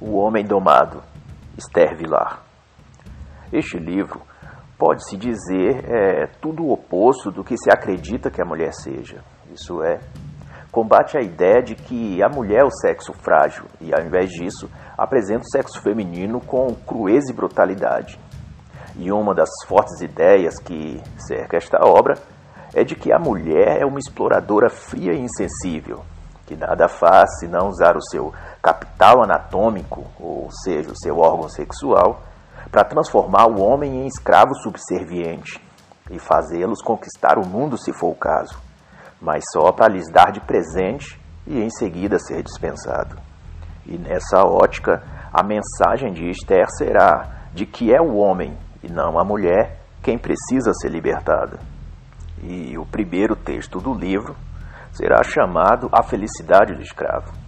O Homem Domado, Esther Vilar. Este livro pode-se dizer é tudo o oposto do que se acredita que a mulher seja. Isso é, combate a ideia de que a mulher é o sexo frágil e, ao invés disso, apresenta o sexo feminino com crueza e brutalidade. E uma das fortes ideias que cerca esta obra é de que a mulher é uma exploradora fria e insensível, que nada faz se não usar o seu capital anatômico, ou seja, o seu órgão sexual, para transformar o homem em escravo subserviente e fazê-los conquistar o mundo se for o caso, mas só para lhes dar de presente e em seguida ser dispensado. E nessa ótica, a mensagem de Esther será de que é o homem e não a mulher quem precisa ser libertada. E o primeiro texto do livro será chamado A Felicidade do Escravo.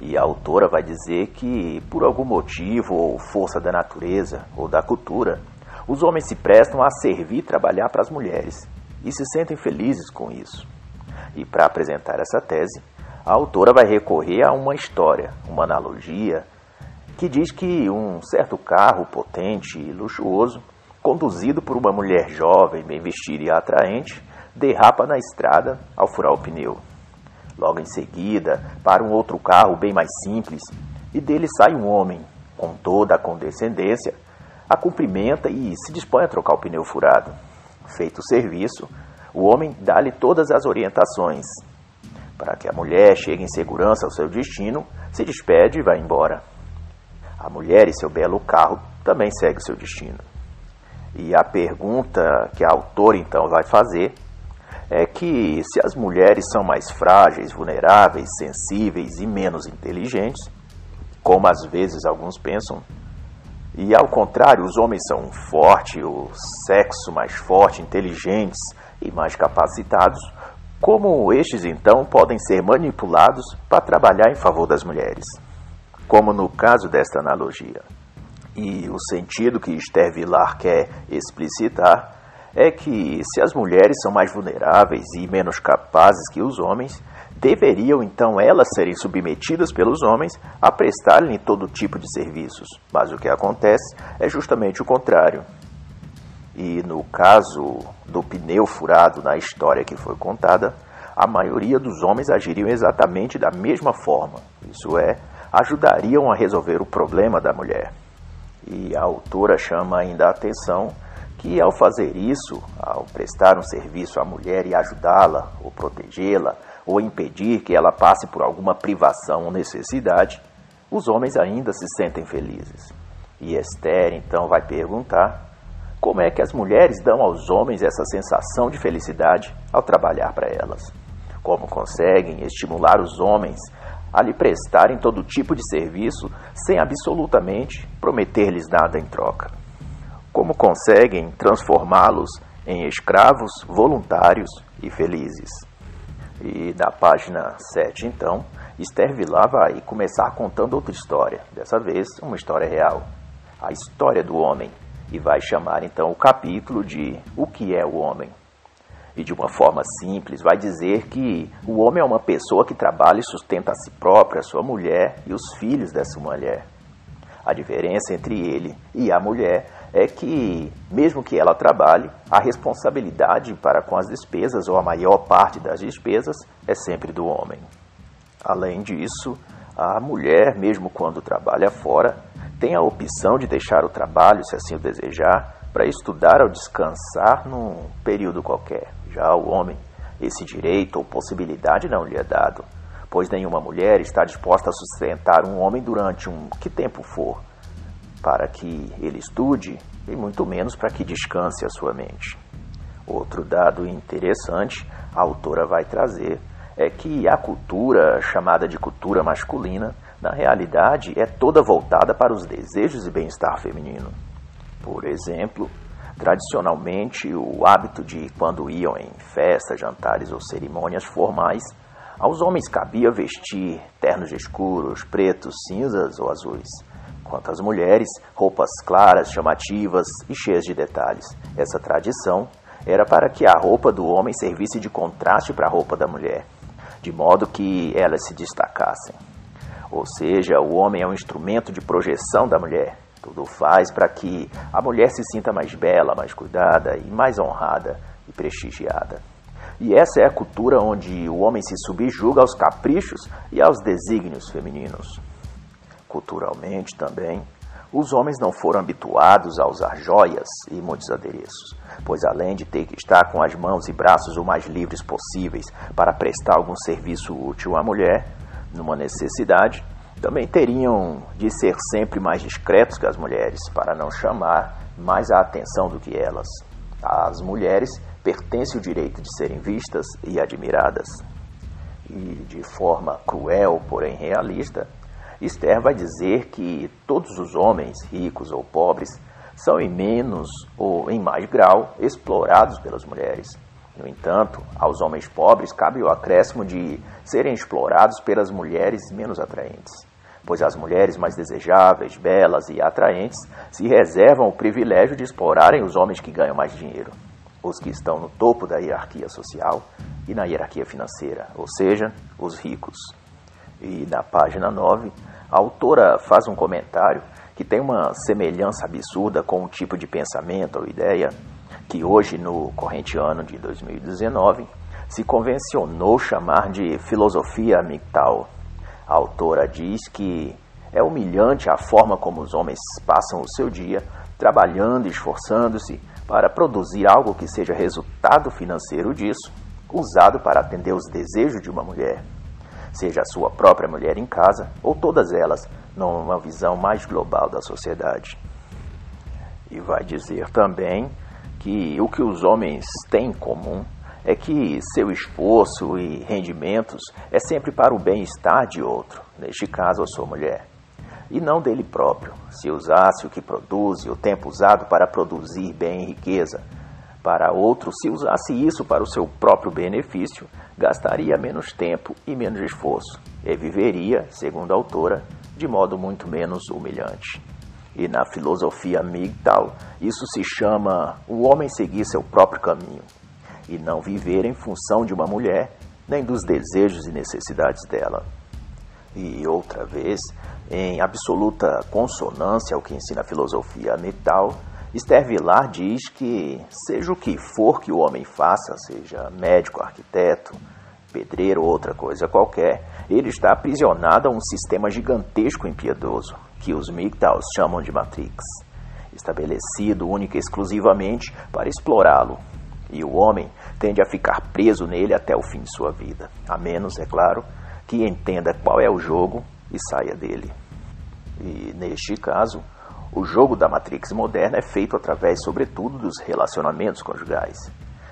E a autora vai dizer que, por algum motivo ou força da natureza ou da cultura, os homens se prestam a servir e trabalhar para as mulheres e se sentem felizes com isso. E para apresentar essa tese, a autora vai recorrer a uma história, uma analogia, que diz que um certo carro potente e luxuoso, conduzido por uma mulher jovem, bem vestida e atraente, derrapa na estrada ao furar o pneu. Logo em seguida, para um outro carro bem mais simples, e dele sai um homem, com toda a condescendência, a cumprimenta e se dispõe a trocar o pneu furado. Feito o serviço, o homem dá-lhe todas as orientações. Para que a mulher chegue em segurança ao seu destino, se despede e vai embora. A mulher e seu belo carro também seguem seu destino. E a pergunta que a autora então vai fazer é que se as mulheres são mais frágeis, vulneráveis, sensíveis e menos inteligentes, como às vezes alguns pensam, e ao contrário, os homens são fortes, o sexo mais forte, inteligentes e mais capacitados, como estes então podem ser manipulados para trabalhar em favor das mulheres? Como no caso desta analogia. E o sentido que Esther Vilar quer explicitar é que, se as mulheres são mais vulneráveis e menos capazes que os homens, deveriam então elas serem submetidas pelos homens a prestar-lhe todo tipo de serviços. Mas o que acontece é justamente o contrário. E no caso do pneu furado na história que foi contada, a maioria dos homens agiriam exatamente da mesma forma, isso é, ajudariam a resolver o problema da mulher. E a autora chama ainda a atenção que ao fazer isso, ao prestar um serviço à mulher e ajudá-la, ou protegê-la, ou impedir que ela passe por alguma privação ou necessidade, os homens ainda se sentem felizes. E Esther então vai perguntar como é que as mulheres dão aos homens essa sensação de felicidade ao trabalhar para elas. Como conseguem estimular os homens a lhe prestarem todo tipo de serviço sem absolutamente prometer-lhes nada em troca como conseguem transformá-los em escravos voluntários e felizes. E na página 7, então, Esther Vilar vai começar contando outra história, dessa vez uma história real, a história do homem, e vai chamar então o capítulo de O que é o homem. E de uma forma simples, vai dizer que o homem é uma pessoa que trabalha e sustenta a si própria, a sua mulher e os filhos dessa mulher. A diferença entre ele e a mulher é que, mesmo que ela trabalhe, a responsabilidade para com as despesas, ou a maior parte das despesas, é sempre do homem. Além disso, a mulher, mesmo quando trabalha fora, tem a opção de deixar o trabalho, se assim o desejar, para estudar ou descansar num período qualquer. Já o homem, esse direito ou possibilidade não lhe é dado, pois nenhuma mulher está disposta a sustentar um homem durante um que tempo for para que ele estude e muito menos para que descanse a sua mente. Outro dado interessante a autora vai trazer é que a cultura chamada de cultura masculina, na realidade, é toda voltada para os desejos e bem-estar feminino. Por exemplo, tradicionalmente, o hábito de quando iam em festas, jantares ou cerimônias formais, aos homens cabia vestir ternos escuros, pretos, cinzas ou azuis quanto às mulheres, roupas claras, chamativas e cheias de detalhes. Essa tradição era para que a roupa do homem servisse de contraste para a roupa da mulher, de modo que elas se destacassem. Ou seja, o homem é um instrumento de projeção da mulher. Tudo faz para que a mulher se sinta mais bela, mais cuidada e mais honrada e prestigiada. E essa é a cultura onde o homem se subjuga aos caprichos e aos desígnios femininos. Culturalmente também, os homens não foram habituados a usar joias e muitos adereços, pois além de ter que estar com as mãos e braços o mais livres possíveis para prestar algum serviço útil à mulher, numa necessidade, também teriam de ser sempre mais discretos que as mulheres, para não chamar mais a atenção do que elas. Às mulheres pertence o direito de serem vistas e admiradas. E de forma cruel, porém realista, Esther vai dizer que todos os homens, ricos ou pobres, são em menos ou em mais grau explorados pelas mulheres. No entanto, aos homens pobres cabe o acréscimo de serem explorados pelas mulheres menos atraentes, pois as mulheres mais desejáveis, belas e atraentes se reservam o privilégio de explorarem os homens que ganham mais dinheiro, os que estão no topo da hierarquia social e na hierarquia financeira, ou seja, os ricos. E na página 9, a autora faz um comentário que tem uma semelhança absurda com um tipo de pensamento ou ideia que hoje, no corrente ano de 2019, se convencionou chamar de filosofia MGTOW. A autora diz que é humilhante a forma como os homens passam o seu dia trabalhando e esforçando-se para produzir algo que seja resultado financeiro disso, usado para atender os desejos de uma mulher seja a sua própria mulher em casa ou todas elas, numa visão mais global da sociedade. E vai dizer também que o que os homens têm em comum é que seu esforço e rendimentos é sempre para o bem-estar de outro, neste caso a sua mulher, e não dele próprio. Se usasse o que produz e o tempo usado para produzir bem e riqueza para outro, se usasse isso para o seu próprio benefício, gastaria menos tempo e menos esforço, e viveria, segundo a autora, de modo muito menos humilhante. E na filosofia MGTOW, isso se chama o homem seguir seu próprio caminho e não viver em função de uma mulher, nem dos desejos e necessidades dela. E outra vez, em absoluta consonância ao que ensina a filosofia MGTOW, Esther Vilar diz que, seja o que for que o homem faça, seja médico, arquiteto, pedreiro ou outra coisa qualquer, ele está aprisionado a um sistema gigantesco e impiedoso, que os MGTOWs chamam de Matrix, estabelecido única e exclusivamente para explorá-lo. E o homem tende a ficar preso nele até o fim de sua vida, a menos, é claro, que entenda qual é o jogo e saia dele. E neste caso, o jogo da Matrix moderna é feito através, sobretudo, dos relacionamentos conjugais.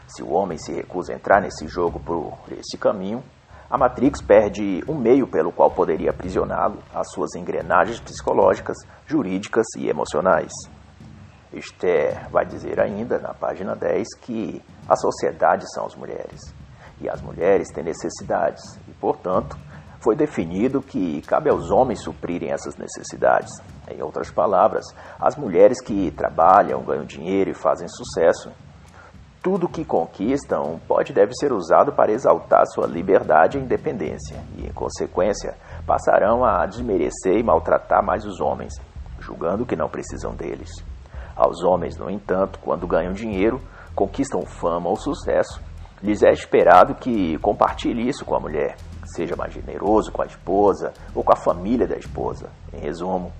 Se o homem se recusa a entrar nesse jogo por esse caminho, a Matrix perde um meio pelo qual poderia aprisioná-lo às suas engrenagens psicológicas, jurídicas e emocionais. Esther vai dizer ainda, na página 10, que a sociedade são as mulheres. E as mulheres têm necessidades, e, portanto, foi definido que cabe aos homens suprirem essas necessidades. Em outras palavras, as mulheres que trabalham, ganham dinheiro e fazem sucesso, tudo que conquistam pode e deve ser usado para exaltar sua liberdade e independência, e, em consequência, passarão a desmerecer e maltratar mais os homens, julgando que não precisam deles. Aos homens, no entanto, quando ganham dinheiro, conquistam fama ou sucesso, lhes é esperado que compartilhe isso com a mulher, seja mais generoso com a esposa ou com a família da esposa. Em resumo,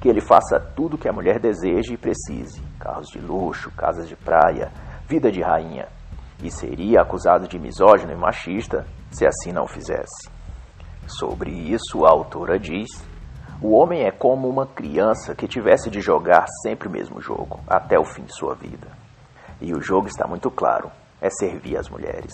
que ele faça tudo que a mulher deseje e precise: carros de luxo, casas de praia, vida de rainha. E seria acusado de misógino e machista se assim não fizesse. Sobre isso, a autora diz: o homem é como uma criança que tivesse de jogar sempre o mesmo jogo, até o fim de sua vida. E o jogo está muito claro: é servir as mulheres.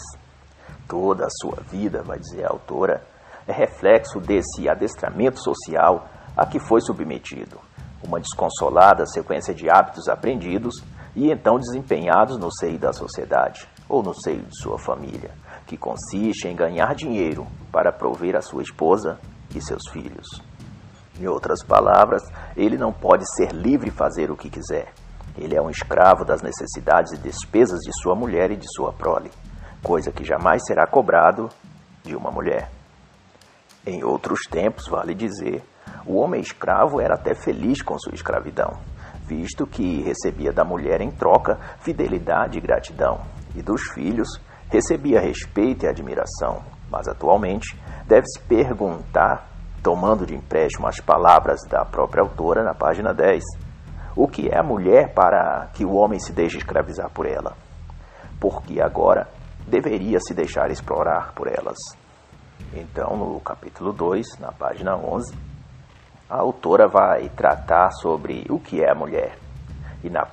Toda a sua vida, vai dizer a autora, é reflexo desse adestramento social a que foi submetido, uma desconsolada sequência de hábitos aprendidos e então desempenhados no seio da sociedade ou no seio de sua família, que consiste em ganhar dinheiro para prover a sua esposa e seus filhos. Em outras palavras, ele não pode ser livre fazer o que quiser. Ele é um escravo das necessidades e despesas de sua mulher e de sua prole coisa que jamais será cobrado de uma mulher. Em outros tempos, vale dizer, o homem escravo era até feliz com sua escravidão, visto que recebia da mulher em troca fidelidade e gratidão, e dos filhos recebia respeito e admiração. Mas atualmente deve-se perguntar, tomando de empréstimo as palavras da própria autora na página 10, o que é a mulher para que o homem se deixe escravizar por ela? Porque agora deveria se deixar explorar por elas. Então, no capítulo 2, na página 11, a autora vai tratar sobre o que é a mulher. E na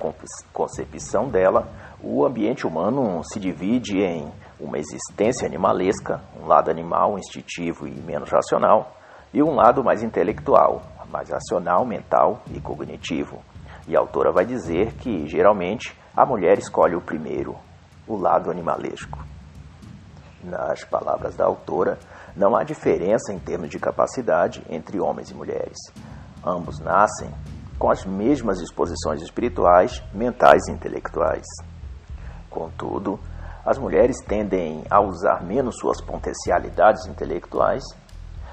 concepção dela, o ambiente humano se divide em uma existência animalesca, um lado animal, instintivo e menos racional, e um lado mais intelectual, mais racional, mental e cognitivo. E a autora vai dizer que, geralmente, a mulher escolhe o primeiro, o lado animalesco. Nas palavras da autora, não há diferença em termos de capacidade entre homens e mulheres. Ambos nascem com as mesmas disposições espirituais, mentais e intelectuais. Contudo, as mulheres tendem a usar menos suas potencialidades intelectuais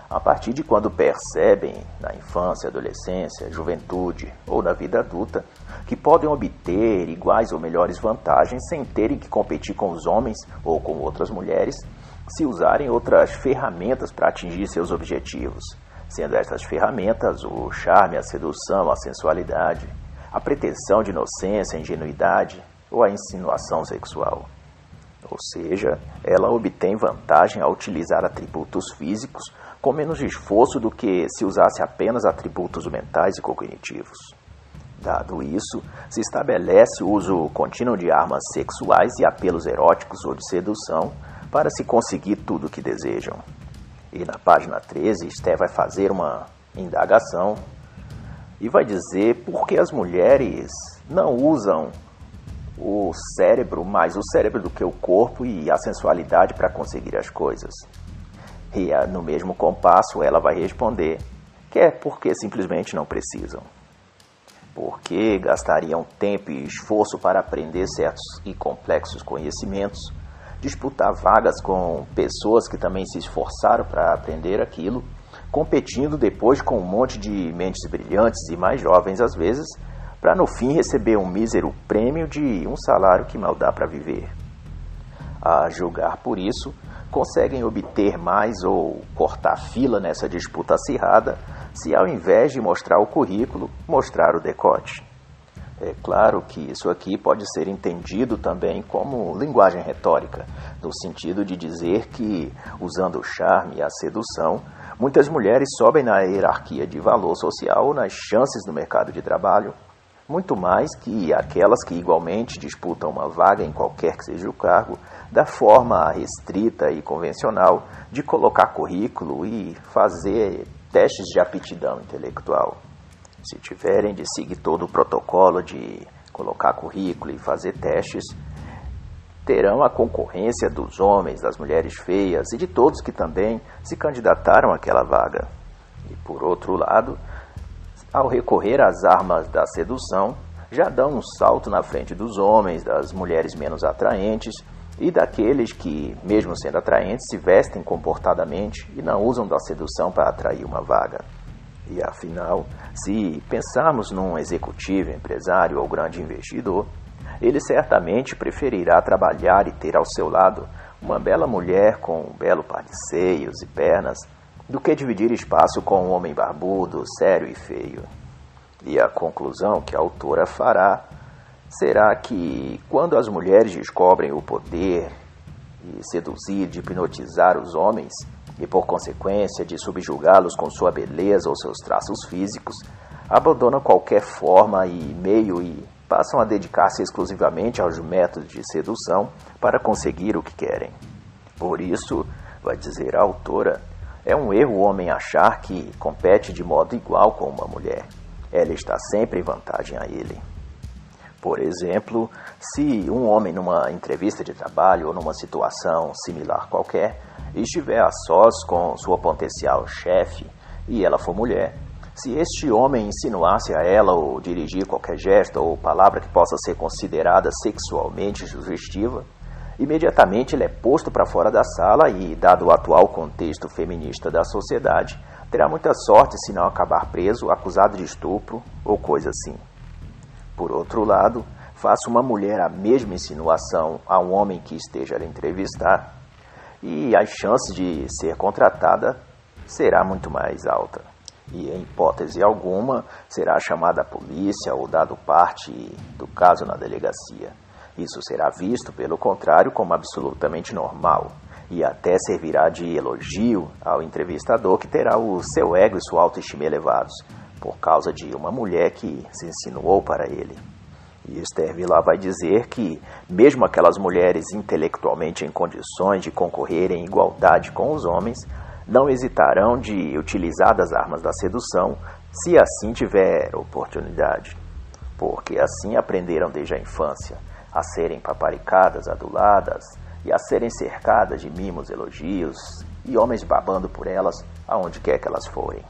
a partir de quando percebem, na infância, adolescência, juventude ou na vida adulta, que podem obter iguais ou melhores vantagens sem terem que competir com os homens ou com outras mulheres, se usarem outras ferramentas para atingir seus objetivos, sendo essas ferramentas o charme, a sedução, a sensualidade, a pretensão de inocência, a ingenuidade ou a insinuação sexual. Ou seja, ela obtém vantagem ao utilizar atributos físicos com menos esforço do que se usasse apenas atributos mentais e cognitivos. Dado isso, se estabelece o uso contínuo de armas sexuais e apelos eróticos ou de sedução para se conseguir tudo o que desejam. E na página 13, Esté vai fazer uma indagação e vai dizer por que as mulheres não usam o cérebro mais o cérebro do que o corpo e a sensualidade para conseguir as coisas. E no mesmo compasso ela vai responder que é porque simplesmente não precisam. Porque gastariam tempo e esforço para aprender certos e complexos conhecimentos, disputar vagas com pessoas que também se esforçaram para aprender aquilo, competindo depois com um monte de mentes brilhantes e mais jovens às vezes, para no fim receber um mísero prêmio de um salário que mal dá para viver. A julgar por isso, conseguem obter mais ou cortar fila nessa disputa acirrada se, ao invés de mostrar o currículo, mostrar o decote. É claro que isso aqui pode ser entendido também como linguagem retórica, no sentido de dizer que, usando o charme e a sedução, muitas mulheres sobem na hierarquia de valor social nas chances no mercado de trabalho, muito mais que aquelas que igualmente disputam uma vaga em qualquer que seja o cargo, da forma restrita e convencional de colocar currículo e fazer testes de aptidão intelectual. Se tiverem de seguir todo o protocolo de colocar currículo e fazer testes, terão a concorrência dos homens, das mulheres feias e de todos que também se candidataram àquela vaga. E por outro lado, ao recorrer às armas da sedução, já dão um salto na frente dos homens, das mulheres menos atraentes e daqueles que, mesmo sendo atraentes, se vestem comportadamente e não usam da sedução para atrair uma vaga. E afinal, se pensarmos num executivo, empresário ou grande investidor, ele certamente preferirá trabalhar e ter ao seu lado uma bela mulher com um belo par de seios e pernas do que dividir espaço com um homem barbudo, sério e feio. E a conclusão que a autora fará Será que quando as mulheres descobrem o poder de seduzir, de hipnotizar os homens e, por consequência, de subjugá-los com sua beleza ou seus traços físicos, abandonam qualquer forma e meio e passam a dedicar-se exclusivamente aos métodos de sedução para conseguir o que querem? Por isso, vai dizer a autora, é um erro o homem achar que compete de modo igual com uma mulher. Ela está sempre em vantagem a ele. Por exemplo, se um homem numa entrevista de trabalho ou numa situação similar qualquer estiver a sós com sua potencial chefe e ela for mulher, se este homem insinuasse a ela ou dirigir qualquer gesto ou palavra que possa ser considerada sexualmente sugestiva, imediatamente ele é posto para fora da sala e, dado o atual contexto feminista da sociedade, terá muita sorte se não acabar preso, acusado de estupro ou coisa assim. Por outro lado, faça uma mulher a mesma insinuação a um homem que esteja a entrevistar, e as chances de ser contratada será muito mais alta. E em hipótese alguma será chamada a polícia ou dado parte do caso na delegacia. Isso será visto, pelo contrário, como absolutamente normal e até servirá de elogio ao entrevistador que terá o seu ego e sua autoestima elevados por causa de uma mulher que se insinuou para ele. E Esther Vilar vai dizer que, mesmo aquelas mulheres intelectualmente em condições de concorrer em igualdade com os homens, não hesitarão de utilizar das armas da sedução se assim tiver oportunidade, porque assim aprenderam desde a infância a serem paparicadas, aduladas e a serem cercadas de mimos, elogios e homens babando por elas aonde quer que elas forem.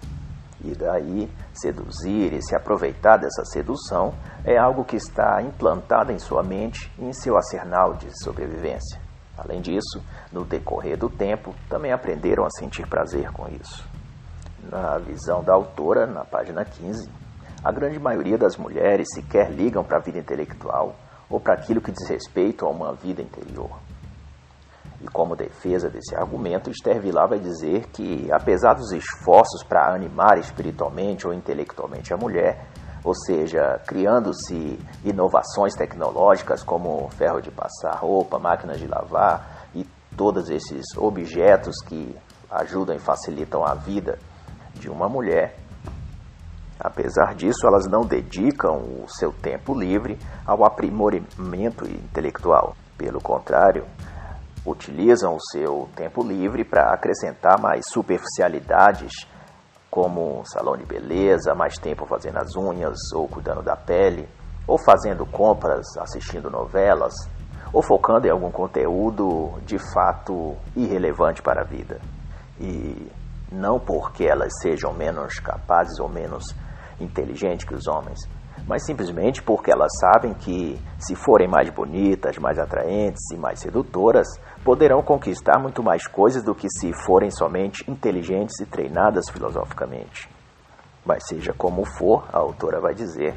E daí, seduzir e se aproveitar dessa sedução é algo que está implantado em sua mente e em seu arsenal de sobrevivência. Além disso, no decorrer do tempo, também aprenderam a sentir prazer com isso. Na visão da autora, na página 15, a grande maioria das mulheres sequer ligam para a vida intelectual ou para aquilo que diz respeito a uma vida interior. E como defesa desse argumento, Esther Vilar vai dizer que, apesar dos esforços para animar espiritualmente ou intelectualmente a mulher, ou seja, criando-se inovações tecnológicas como ferro de passar roupa, máquinas de lavar e todos esses objetos que ajudam e facilitam a vida de uma mulher, apesar disso, elas não dedicam o seu tempo livre ao aprimoramento intelectual. Pelo contrário, utilizam o seu tempo livre para acrescentar mais superficialidades, como salão de beleza, mais tempo fazendo as unhas ou cuidando da pele, ou fazendo compras, assistindo novelas, ou focando em algum conteúdo de fato irrelevante para a vida. E não porque elas sejam menos capazes ou menos inteligentes que os homens, mas simplesmente porque elas sabem que, se forem mais bonitas, mais atraentes e mais sedutoras, poderão conquistar muito mais coisas do que se forem somente inteligentes e treinadas filosoficamente. Mas seja como for, a autora vai dizer,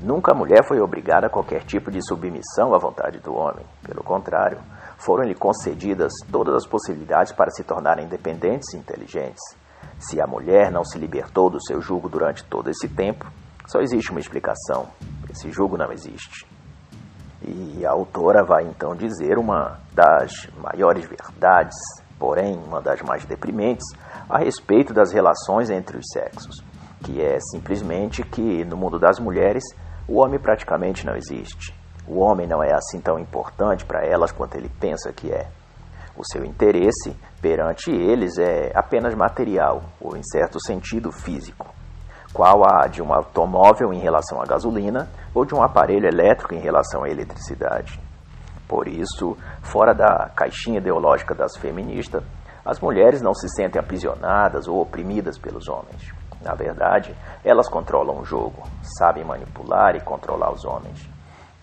nunca a mulher foi obrigada a qualquer tipo de submissão à vontade do homem. Pelo contrário, foram-lhe concedidas todas as possibilidades para se tornarem independentes e inteligentes. Se a mulher não se libertou do seu jugo durante todo esse tempo, só existe uma explicação: esse jugo não existe. E a autora vai então dizer uma das maiores verdades, porém uma das mais deprimentes, a respeito das relações entre os sexos, que é simplesmente que no mundo das mulheres o homem praticamente não existe. O homem não é assim tão importante para elas quanto ele pensa que é. O seu interesse perante eles é apenas material, ou em certo sentido físico qual a de um automóvel em relação à gasolina ou de um aparelho elétrico em relação à eletricidade. Por isso, fora da caixinha ideológica das feministas, as mulheres não se sentem aprisionadas ou oprimidas pelos homens. Na verdade, elas controlam o jogo, sabem manipular e controlar os homens.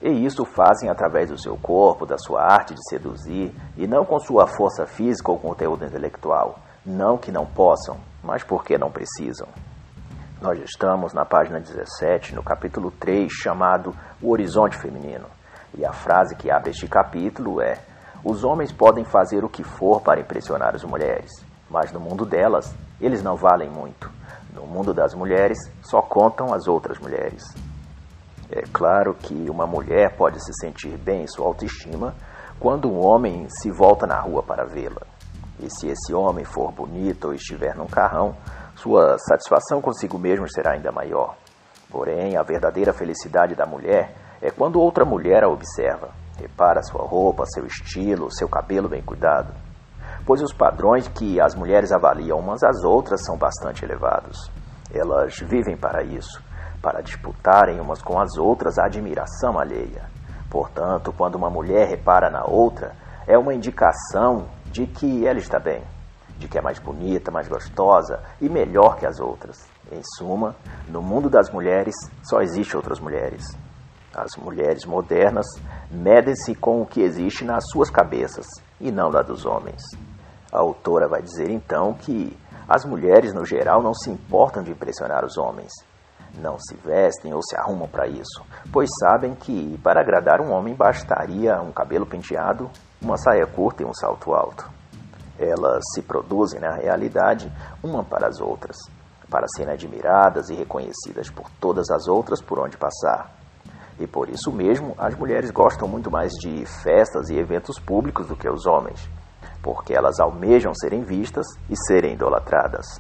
E isso fazem através do seu corpo, da sua arte de seduzir, e não com sua força física ou conteúdo intelectual. Não que não possam, mas porque não precisam. Nós estamos na página 17, no capítulo 3, chamado O Horizonte Feminino. E a frase que abre este capítulo é: Os homens podem fazer o que for para impressionar as mulheres, mas no mundo delas, eles não valem muito. No mundo das mulheres, só contam as outras mulheres. É claro que uma mulher pode se sentir bem em sua autoestima quando um homem se volta na rua para vê-la. E se esse homem for bonito ou estiver num carrão, sua satisfação consigo mesmo será ainda maior. Porém, a verdadeira felicidade da mulher é quando outra mulher a observa, repara sua roupa, seu estilo, seu cabelo bem cuidado. Pois os padrões que as mulheres avaliam umas às outras são bastante elevados. Elas vivem para isso, para disputarem umas com as outras a admiração alheia. Portanto, quando uma mulher repara na outra, é uma indicação de que ela está bem de que é mais bonita, mais gostosa e melhor que as outras. Em suma, no mundo das mulheres só existem outras mulheres. As mulheres modernas medem-se com o que existe nas suas cabeças e não na dos homens. A autora vai dizer então que as mulheres, no geral, não se importam de impressionar os homens. Não se vestem ou se arrumam para isso, pois sabem que para agradar um homem bastaria um cabelo penteado, uma saia curta e um salto alto. Elas se produzem, na realidade, uma para as outras, para serem admiradas e reconhecidas por todas as outras por onde passar. E por isso mesmo, as mulheres gostam muito mais de festas e eventos públicos do que os homens porque elas almejam serem vistas e serem idolatradas.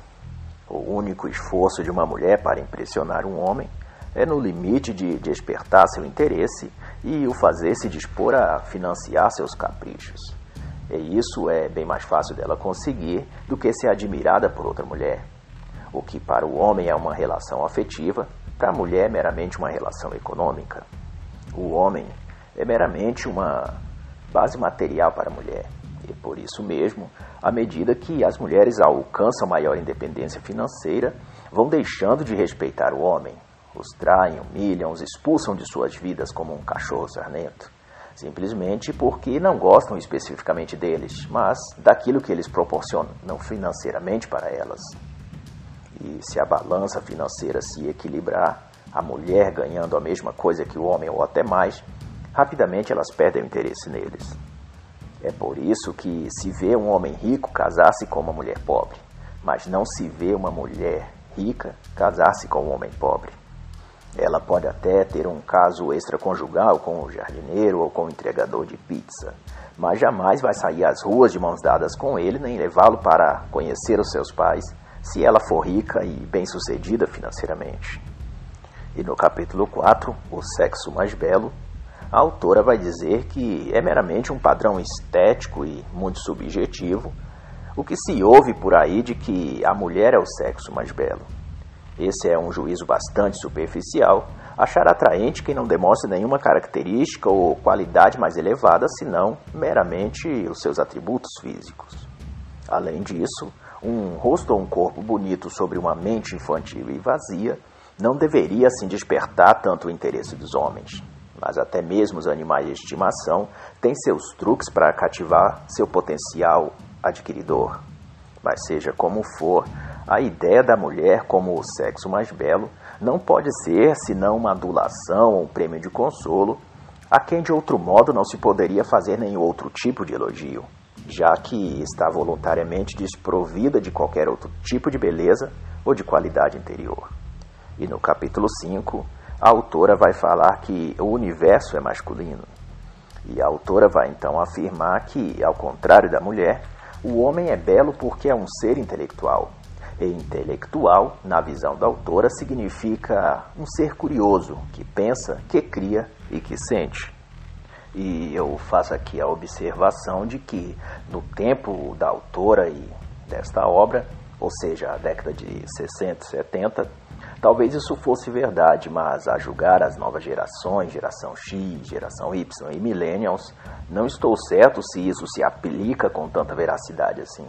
O único esforço de uma mulher para impressionar um homem é no limite de despertar seu interesse e o fazer se dispor a financiar seus caprichos. E isso é bem mais fácil dela conseguir do que ser admirada por outra mulher. O que para o homem é uma relação afetiva, para a mulher é meramente uma relação econômica. O homem é meramente uma base material para a mulher. E por isso mesmo, à medida que as mulheres alcançam maior independência financeira, vão deixando de respeitar o homem. Os traem, humilham, os expulsam de suas vidas como um cachorro sarnento. Simplesmente porque não gostam especificamente deles, mas daquilo que eles proporcionam financeiramente para elas. E se a balança financeira se equilibrar, a mulher ganhando a mesma coisa que o homem ou até mais, rapidamente elas perdem o interesse neles. É por isso que se vê um homem rico casar-se com uma mulher pobre, mas não se vê uma mulher rica casar-se com um homem pobre. Ela pode até ter um caso extraconjugal com o jardineiro ou com o entregador de pizza, mas jamais vai sair às ruas de mãos dadas com ele nem levá-lo para conhecer os seus pais, se ela for rica e bem-sucedida financeiramente. E no capítulo 4, O Sexo Mais Belo, a autora vai dizer que é meramente um padrão estético e muito subjetivo o que se ouve por aí de que a mulher é o sexo mais belo. Esse é um juízo bastante superficial, achar atraente quem não demonstra nenhuma característica ou qualidade mais elevada, senão meramente os seus atributos físicos. Além disso, um rosto ou um corpo bonito sobre uma mente infantil e vazia não deveria assim despertar tanto o interesse dos homens mas até mesmo os animais de estimação têm seus truques para cativar seu potencial adquiridor. Mas seja como for, a ideia da mulher como o sexo mais belo não pode ser senão uma adulação ou um prêmio de consolo, a quem de outro modo não se poderia fazer nenhum outro tipo de elogio, já que está voluntariamente desprovida de qualquer outro tipo de beleza ou de qualidade interior. E no capítulo 5, a autora vai falar que o universo é masculino. E a autora vai então afirmar que, ao contrário da mulher, o homem é belo porque é um ser intelectual. Intelectual, na visão da autora, significa um ser curioso, que pensa, que cria e que sente. E eu faço aqui a observação de que, no tempo da autora e desta obra, ou seja, a década de 60 e 70, Talvez isso fosse verdade, mas a julgar as novas gerações, geração X, geração Y e millennials, não estou certo se isso se aplica com tanta veracidade assim.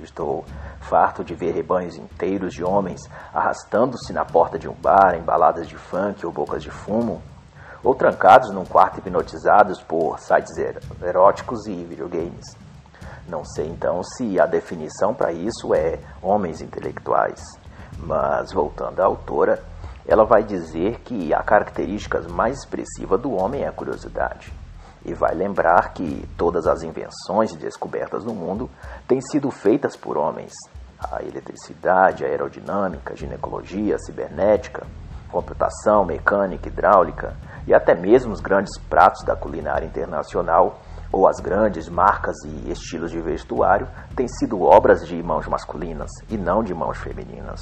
Estou farto de ver rebanhos inteiros de homens arrastando-se na porta de um bar, em baladas de funk ou bocas de fumo, ou trancados num quarto hipnotizados por sites eróticos e videogames. Não sei então se a definição para isso é homens intelectuais. Mas, voltando à autora, ela vai dizer que a característica mais expressiva do homem é a curiosidade. E vai lembrar que todas as invenções e descobertas no mundo têm sido feitas por homens. A eletricidade, a aerodinâmica, a ginecologia, a cibernética, computação, mecânica, hidráulica e até mesmo os grandes pratos da culinária internacional ou as grandes marcas e estilos de vestuário têm sido obras de mãos masculinas e não de mãos femininas.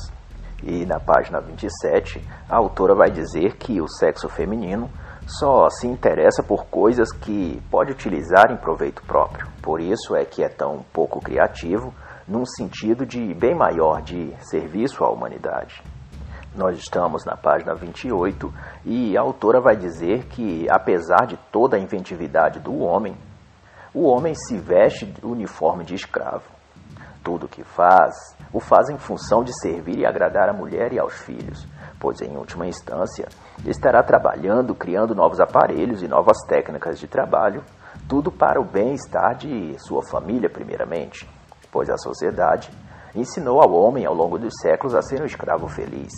E na página 27, a autora vai dizer que o sexo feminino só se interessa por coisas que pode utilizar em proveito próprio. Por isso é que é tão pouco criativo, num sentido de bem maior de serviço à humanidade. Nós estamos na página 28 e a autora vai dizer que, apesar de toda a inventividade do homem, o homem se veste uniforme de escravo. Tudo o que faz, o faz em função de servir e agradar a mulher e aos filhos, pois em última instância estará trabalhando, criando novos aparelhos e novas técnicas de trabalho, tudo para o bem-estar de sua família, primeiramente, pois a sociedade ensinou ao homem ao longo dos séculos a ser um escravo feliz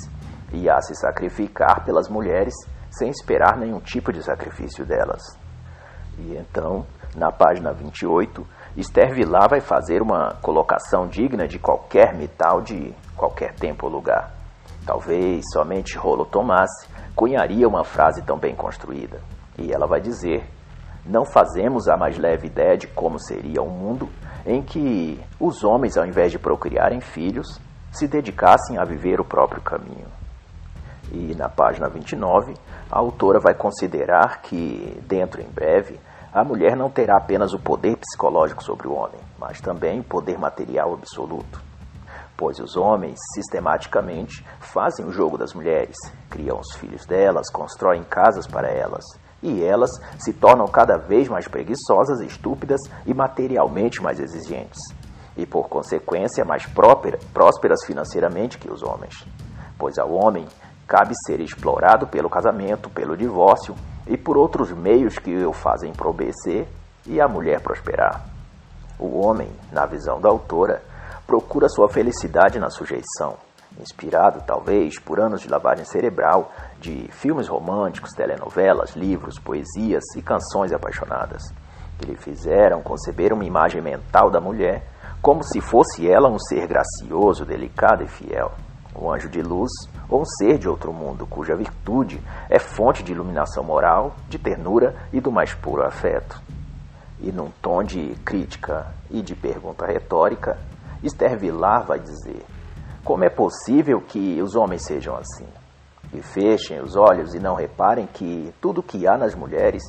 e a se sacrificar pelas mulheres sem esperar nenhum tipo de sacrifício delas. E então, na página 28, Esther Vilar vai fazer uma colocação digna de qualquer metal de qualquer tempo ou lugar. Talvez somente Rolo Tomás cunharia uma frase tão bem construída. E ela vai dizer: Não fazemos a mais leve ideia de como seria um mundo em que os homens, ao invés de procriarem filhos, se dedicassem a viver o próprio caminho. E na página 29, a autora vai considerar que, dentro em breve, a mulher não terá apenas o poder psicológico sobre o homem, mas também o poder material absoluto. Pois os homens, sistematicamente, fazem o jogo das mulheres, criam os filhos delas, constroem casas para elas, e elas se tornam cada vez mais preguiçosas, estúpidas e materialmente mais exigentes, e por consequência mais prósperas financeiramente que os homens. Pois ao homem cabe ser explorado pelo casamento, pelo divórcio e por outros meios que o fazem probecer e a mulher prosperar. O homem, na visão da autora, procura sua felicidade na sujeição, inspirado talvez por anos de lavagem cerebral de filmes românticos, telenovelas, livros, poesias e canções apaixonadas, que lhe fizeram conceber uma imagem mental da mulher como se fosse ela um ser gracioso, delicado e fiel. Um anjo de luz ou um ser de outro mundo, cuja virtude é fonte de iluminação moral, de ternura e do mais puro afeto. E num tom de crítica e de pergunta retórica, Esther vai dizer: Como é possível que os homens sejam assim? E fechem os olhos e não reparem que tudo que há nas mulheres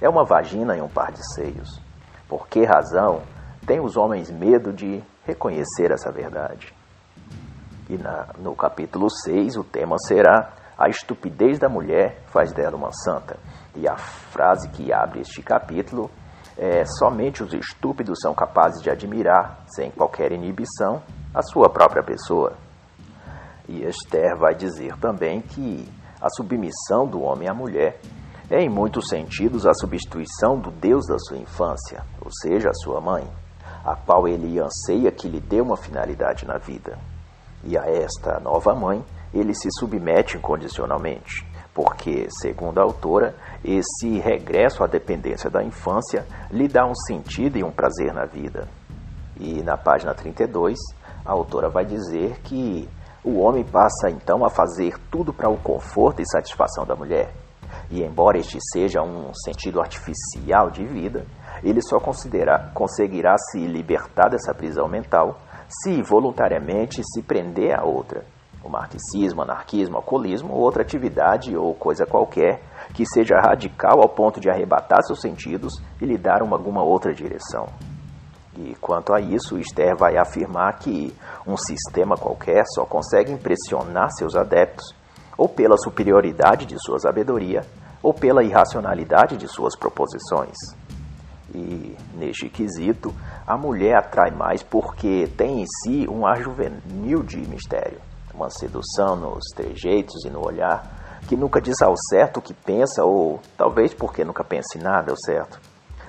é uma vagina e um par de seios. Por que razão têm os homens medo de reconhecer essa verdade? E na, no capítulo 6, o tema será A estupidez da mulher faz dela uma santa. E a frase que abre este capítulo é: Somente os estúpidos são capazes de admirar, sem qualquer inibição, a sua própria pessoa. E Esther vai dizer também que a submissão do homem à mulher é, em muitos sentidos, a substituição do Deus da sua infância, ou seja, a sua mãe, a qual ele anseia que lhe dê uma finalidade na vida. E a esta nova mãe ele se submete incondicionalmente, porque, segundo a autora, esse regresso à dependência da infância lhe dá um sentido e um prazer na vida. E na página 32, a autora vai dizer que o homem passa então a fazer tudo para o conforto e satisfação da mulher. E embora este seja um sentido artificial de vida, ele só conseguirá se libertar dessa prisão mental se voluntariamente se prender a outra, o marxismo, anarquismo, alcoolismo, ou outra atividade ou coisa qualquer que seja radical ao ponto de arrebatar seus sentidos e lhe dar uma, alguma outra direção. E quanto a isso, Esther vai afirmar que um sistema qualquer só consegue impressionar seus adeptos ou pela superioridade de sua sabedoria ou pela irracionalidade de suas proposições. E neste quesito, a mulher atrai mais porque tem em si um ar juvenil de mistério, uma sedução nos trejeitos e no olhar, que nunca diz ao certo o que pensa, ou talvez porque nunca pensa em nada ao certo.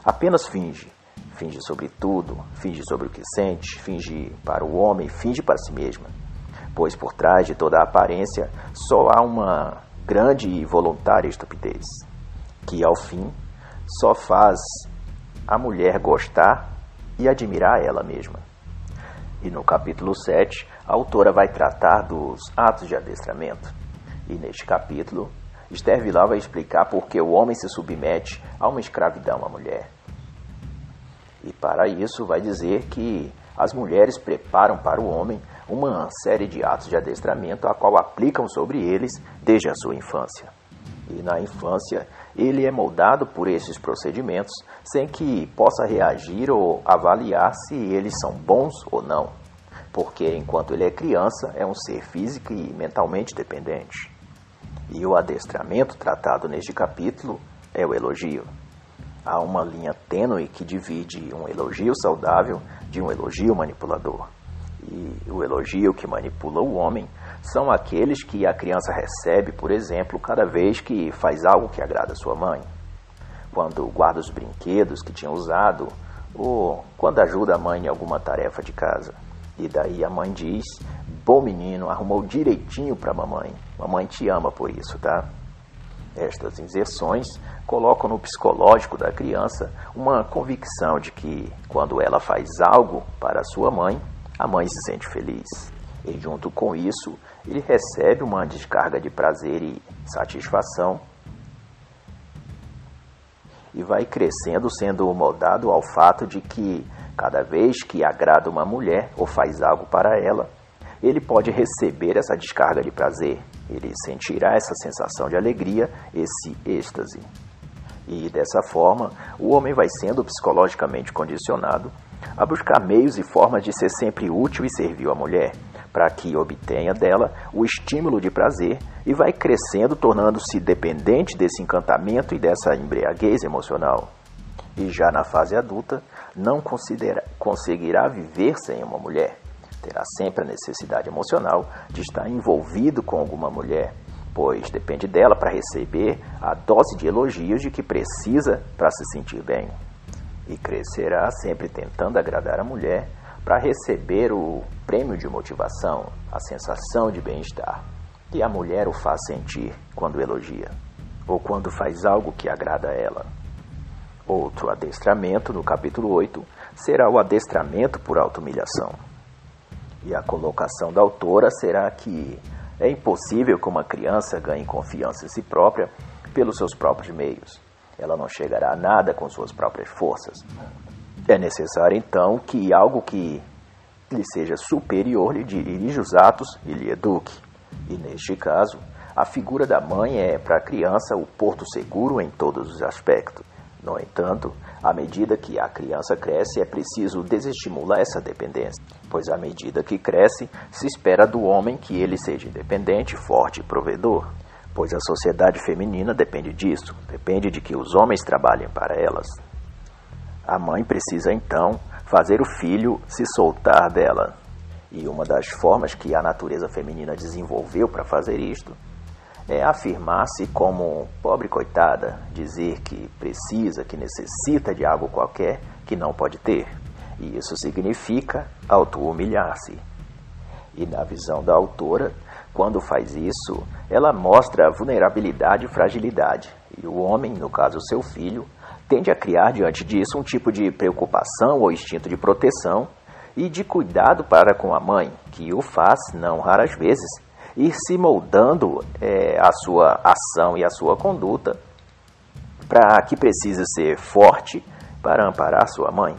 Apenas finge. Finge sobre tudo, finge sobre o que sente, finge para o homem, finge para si mesma. Pois por trás de toda a aparência só há uma grande e voluntária estupidez, que ao fim só faz a mulher gostar e admirar ela mesma. E no capítulo 7, a autora vai tratar dos atos de adestramento. E neste capítulo, Esther Vilar vai explicar por que o homem se submete a uma escravidão à mulher. E para isso vai dizer que as mulheres preparam para o homem uma série de atos de adestramento a qual aplicam sobre eles desde a sua infância. E na infância, ele é moldado por esses procedimentos sem que possa reagir ou avaliar se eles são bons ou não, porque enquanto ele é criança, é um ser físico e mentalmente dependente. E o adestramento tratado neste capítulo é o elogio. Há uma linha tênue que divide um elogio saudável de um elogio manipulador. E o elogio que manipula o homem são aqueles que a criança recebe, por exemplo, cada vez que faz algo que agrada sua mãe. Quando guarda os brinquedos que tinha usado, ou quando ajuda a mãe em alguma tarefa de casa. E daí a mãe diz: Bom menino, arrumou direitinho para mamãe. Mamãe te ama por isso, tá? Estas inserções colocam no psicológico da criança uma convicção de que, quando ela faz algo para sua mãe, a mãe se sente feliz. E, junto com isso, ele recebe uma descarga de prazer e satisfação e vai crescendo, sendo moldado ao fato de que, cada vez que agrada uma mulher ou faz algo para ela, ele pode receber essa descarga de prazer, ele sentirá essa sensação de alegria, esse êxtase. E dessa forma, o homem vai sendo psicologicamente condicionado a buscar meios e formas de ser sempre útil e servil à mulher, para que obtenha dela o estímulo de prazer e vai crescendo, tornando-se dependente desse encantamento e dessa embriaguez emocional. E já na fase adulta, não conseguirá viver sem uma mulher. Terá sempre a necessidade emocional de estar envolvido com alguma mulher, pois depende dela para receber a dose de elogios de que precisa para se sentir bem. E crescerá sempre tentando agradar a mulher para receber o prêmio de motivação, a sensação de bem-estar que a mulher o faz sentir quando elogia ou quando faz algo que agrada a ela. Outro adestramento, no capítulo 8, será o adestramento por auto-humilhação. E a colocação da autora será que é impossível que uma criança ganhe confiança em si própria pelos seus próprios meios. Ela não chegará a nada com suas próprias forças. É necessário, então, que algo que lhe seja superior lhe dirija os atos e lhe eduque. E neste caso, a figura da mãe é para a criança o porto seguro em todos os aspectos. No entanto, à medida que a criança cresce, é preciso desestimular essa dependência, pois à medida que cresce, se espera do homem que ele seja independente, forte e provedor, pois a sociedade feminina depende disso, depende de que os homens trabalhem para elas. A mãe precisa então fazer o filho se soltar dela. E uma das formas que a natureza feminina desenvolveu para fazer isto é afirmar-se como pobre coitada, dizer que precisa, que necessita de algo qualquer que não pode ter. E isso significa auto-humilhar-se. E na visão da autora, quando faz isso, ela mostra vulnerabilidade e fragilidade. E o homem, no caso seu filho, tende a criar diante disso um tipo de preocupação ou instinto de proteção e de cuidado para com a mãe, que o faz, não raras vezes, ir se moldando é, a sua ação e a sua conduta para que precise ser forte para amparar sua mãe.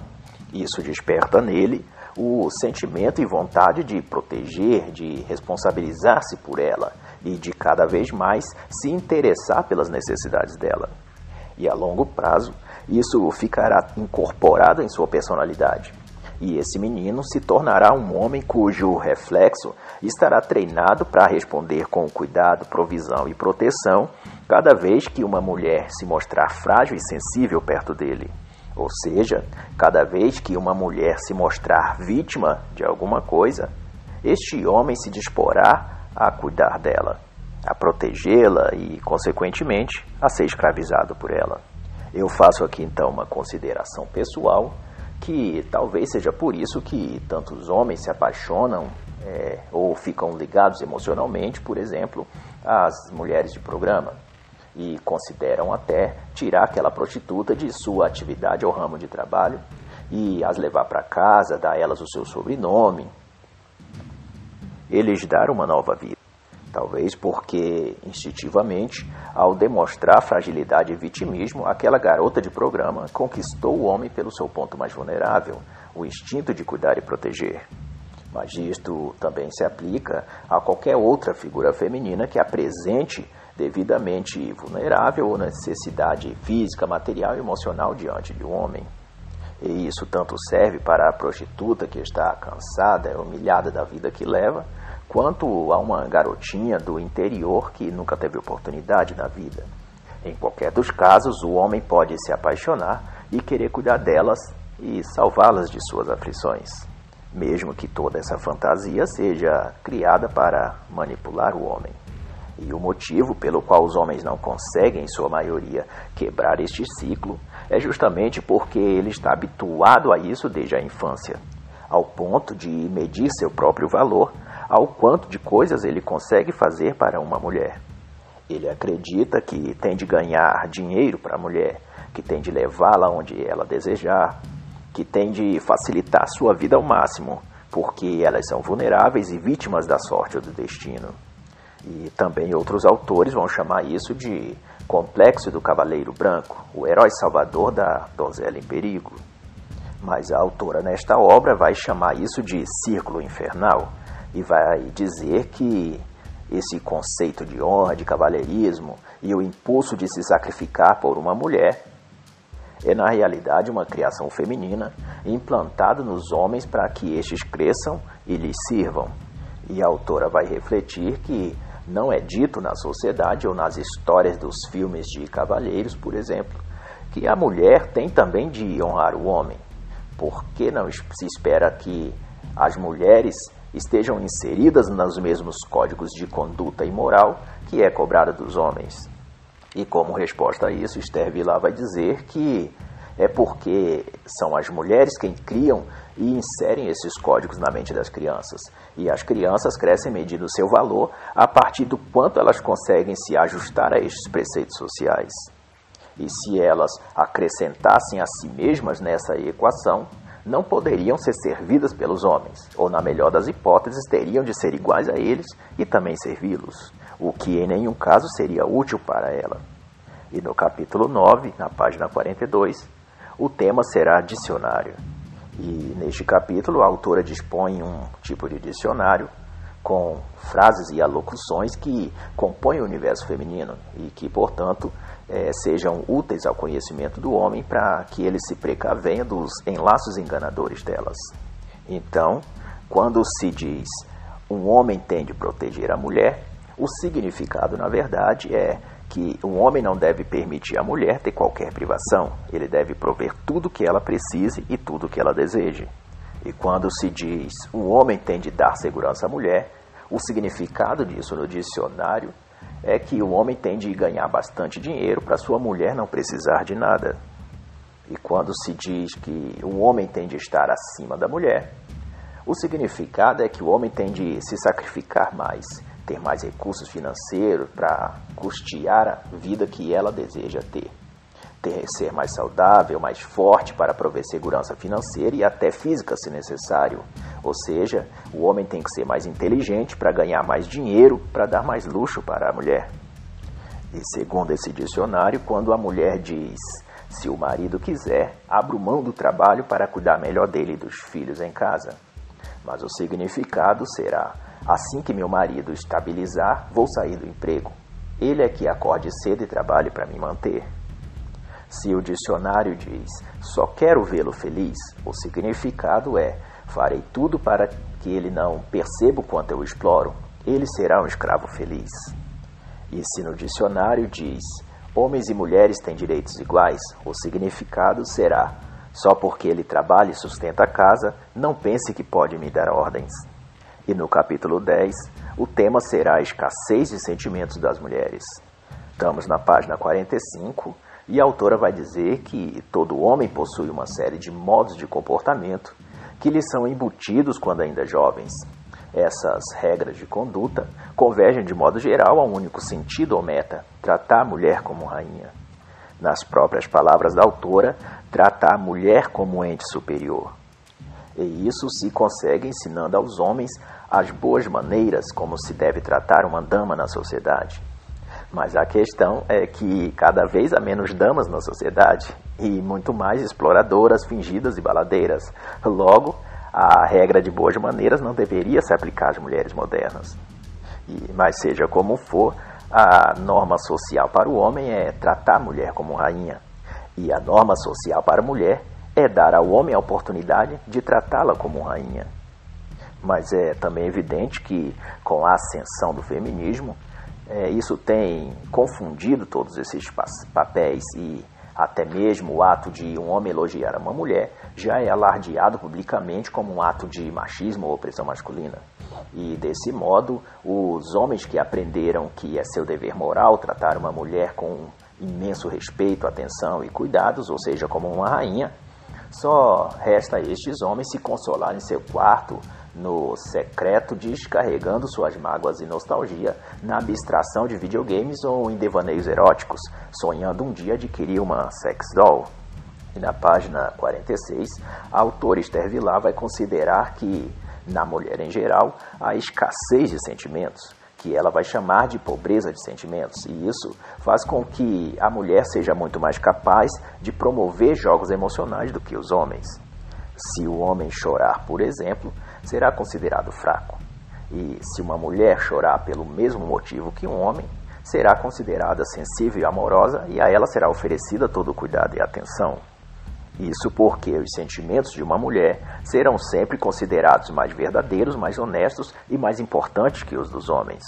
Isso desperta nele o sentimento e vontade de proteger, de responsabilizar-se por ela e de cada vez mais se interessar pelas necessidades dela e a longo prazo isso ficará incorporado em sua personalidade. E esse menino se tornará um homem cujo reflexo estará treinado para responder com cuidado, provisão e proteção cada vez que uma mulher se mostrar frágil e sensível perto dele. Ou seja, cada vez que uma mulher se mostrar vítima de alguma coisa, este homem se disporá a cuidar dela a protegê-la e, consequentemente, a ser escravizado por ela. Eu faço aqui então uma consideração pessoal que talvez seja por isso que tantos homens se apaixonam é, ou ficam ligados emocionalmente, por exemplo, às mulheres de programa e consideram até tirar aquela prostituta de sua atividade ou ramo de trabalho e as levar para casa, dar a elas o seu sobrenome, eles dar uma nova vida. Talvez porque, instintivamente, ao demonstrar fragilidade e vitimismo, aquela garota de programa conquistou o homem pelo seu ponto mais vulnerável, o instinto de cuidar e proteger. Mas isto também se aplica a qualquer outra figura feminina que apresente devidamente vulnerável ou necessidade física, material e emocional diante de um homem. E isso tanto serve para a prostituta que está cansada, humilhada da vida que leva, quanto a uma garotinha do interior que nunca teve oportunidade na vida. Em qualquer dos casos, o homem pode se apaixonar e querer cuidar delas e salvá-las de suas aflições. mesmo que toda essa fantasia seja criada para manipular o homem. E o motivo pelo qual os homens não conseguem, em sua maioria, quebrar este ciclo é justamente porque ele está habituado a isso desde a infância, ao ponto de medir seu próprio valor ao quanto de coisas ele consegue fazer para uma mulher. Ele acredita que tem de ganhar dinheiro para a mulher, que tem de levá-la onde ela desejar, que tem de facilitar sua vida ao máximo, porque elas são vulneráveis e vítimas da sorte ou do destino. E também outros autores vão chamar isso de complexo do cavaleiro branco, o herói salvador da donzela em perigo. Mas a autora nesta obra vai chamar isso de círculo infernal e vai dizer que esse conceito de honra, de cavalheirismo e o impulso de se sacrificar por uma mulher é na realidade uma criação feminina implantada nos homens para que estes cresçam e lhes sirvam. E a autora vai refletir que não é dito na sociedade ou nas histórias dos filmes de cavalheiros, por exemplo, que a mulher tem também de honrar o homem. Por que não se espera que as mulheres estejam inseridas nos mesmos códigos de conduta e moral que é cobrada dos homens? E como resposta a isso, Esther Vilar vai dizer que é porque são as mulheres quem criam e inserem esses códigos na mente das crianças. E as crianças crescem medindo seu valor a partir do quanto elas conseguem se ajustar a estes preceitos sociais. E se elas acrescentassem a si mesmas nessa equação, não poderiam ser servidas pelos homens, ou, na melhor das hipóteses, teriam de ser iguais a eles e também servi-los o que em nenhum caso seria útil para ela. E no capítulo 9, na página 42, o tema será dicionário. E neste capítulo, a autora dispõe um tipo de dicionário com frases e alocuções que compõem o universo feminino e que, portanto, é, sejam úteis ao conhecimento do homem para que ele se precavenha dos enlaços enganadores delas. Então, quando se diz um homem tem de proteger a mulher, o significado, na verdade, é que um homem não deve permitir à mulher ter qualquer privação. Ele deve prover tudo o que ela precise e tudo que ela deseje. E quando se diz um homem tem de dar segurança à mulher, o significado disso no dicionário é que o homem tem de ganhar bastante dinheiro para sua mulher não precisar de nada. E quando se diz que o homem tem de estar acima da mulher, o significado é que o homem tem de se sacrificar mais ter mais recursos financeiros para custear a vida que ela deseja ter. Ter. Ser mais saudável, mais forte para prover segurança financeira e até física, se necessário. Ou seja, o homem tem que ser mais inteligente para ganhar mais dinheiro, para dar mais luxo para a mulher. E segundo esse dicionário, quando a mulher diz se o marido quiser, abra mão do trabalho para cuidar melhor dele e dos filhos em casa. Mas o significado será Assim que meu marido estabilizar, vou sair do emprego. Ele é que acorde cedo e trabalhe para me manter. Se o dicionário diz só quero vê-lo feliz, o significado é farei tudo para que ele não perceba o quanto eu exploro. Ele será um escravo feliz. E se no dicionário diz homens e mulheres têm direitos iguais, o significado será só porque ele trabalha e sustenta a casa, não pense que pode me dar ordens. E no capítulo 10, o tema será a escassez de sentimentos das mulheres. Estamos na página 45 e a autora vai dizer que todo homem possui uma série de modos de comportamento que lhes são embutidos quando ainda jovens. Essas regras de conduta convergem de modo geral a um único sentido ou meta: tratar a mulher como rainha. Nas próprias palavras da autora, tratar a mulher como ente superior. E isso se consegue ensinando aos homens as boas maneiras como se deve tratar uma dama na sociedade. Mas a questão é que cada vez há menos damas na sociedade e muito mais exploradoras, fingidas e baladeiras. Logo, a regra de boas maneiras não deveria se aplicar às mulheres modernas. E, mas seja como for, a norma social para o homem é tratar a mulher como rainha. E a norma social para a mulher é dar ao homem a oportunidade de tratá-la como rainha. Mas é também evidente que, com a ascensão do feminismo, é, isso tem confundido todos esses papéis e Até mesmo o ato de um homem elogiar uma mulher já é alardeado publicamente como um ato de machismo ou opressão masculina. E desse modo, os homens que aprenderam que é seu dever moral tratar uma mulher com imenso respeito, atenção e cuidados, ou seja, como uma rainha, só resta a estes homens se consolar em seu quarto, no secreto, descarregando suas mágoas e nostalgia na abstração de videogames ou em devaneios eróticos, sonhando um dia adquirir uma sex doll. E na página 46, a autora Esther Vilar vai considerar que, na mulher em geral, há escassez de sentimentos, que ela vai chamar de pobreza de sentimentos, e isso faz com que a mulher seja muito mais capaz de promover jogos emocionais do que os homens. Se o homem chorar, por exemplo, será considerado fraco. E se uma mulher chorar pelo mesmo motivo que um homem, será considerada sensível e amorosa e a ela será oferecida todo o cuidado e atenção. Isso porque os sentimentos de uma mulher serão sempre considerados mais verdadeiros, mais honestos e mais importantes que os dos homens.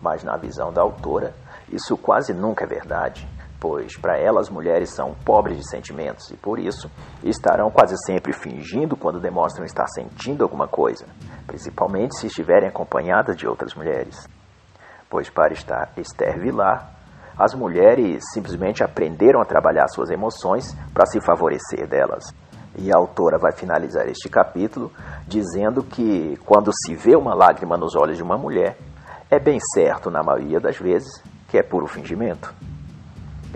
Mas na visão da autora, isso quase nunca é verdade, pois para ela as mulheres são pobres de sentimentos e por isso estarão quase sempre fingindo quando demonstram estar sentindo alguma coisa, principalmente se estiverem acompanhadas de outras mulheres. Pois para Esther Vilar, as mulheres simplesmente aprenderam a trabalhar suas emoções para se favorecer delas. E a autora vai finalizar este capítulo dizendo que quando se vê uma lágrima nos olhos de uma mulher, é bem certo, na maioria das vezes, que é puro fingimento.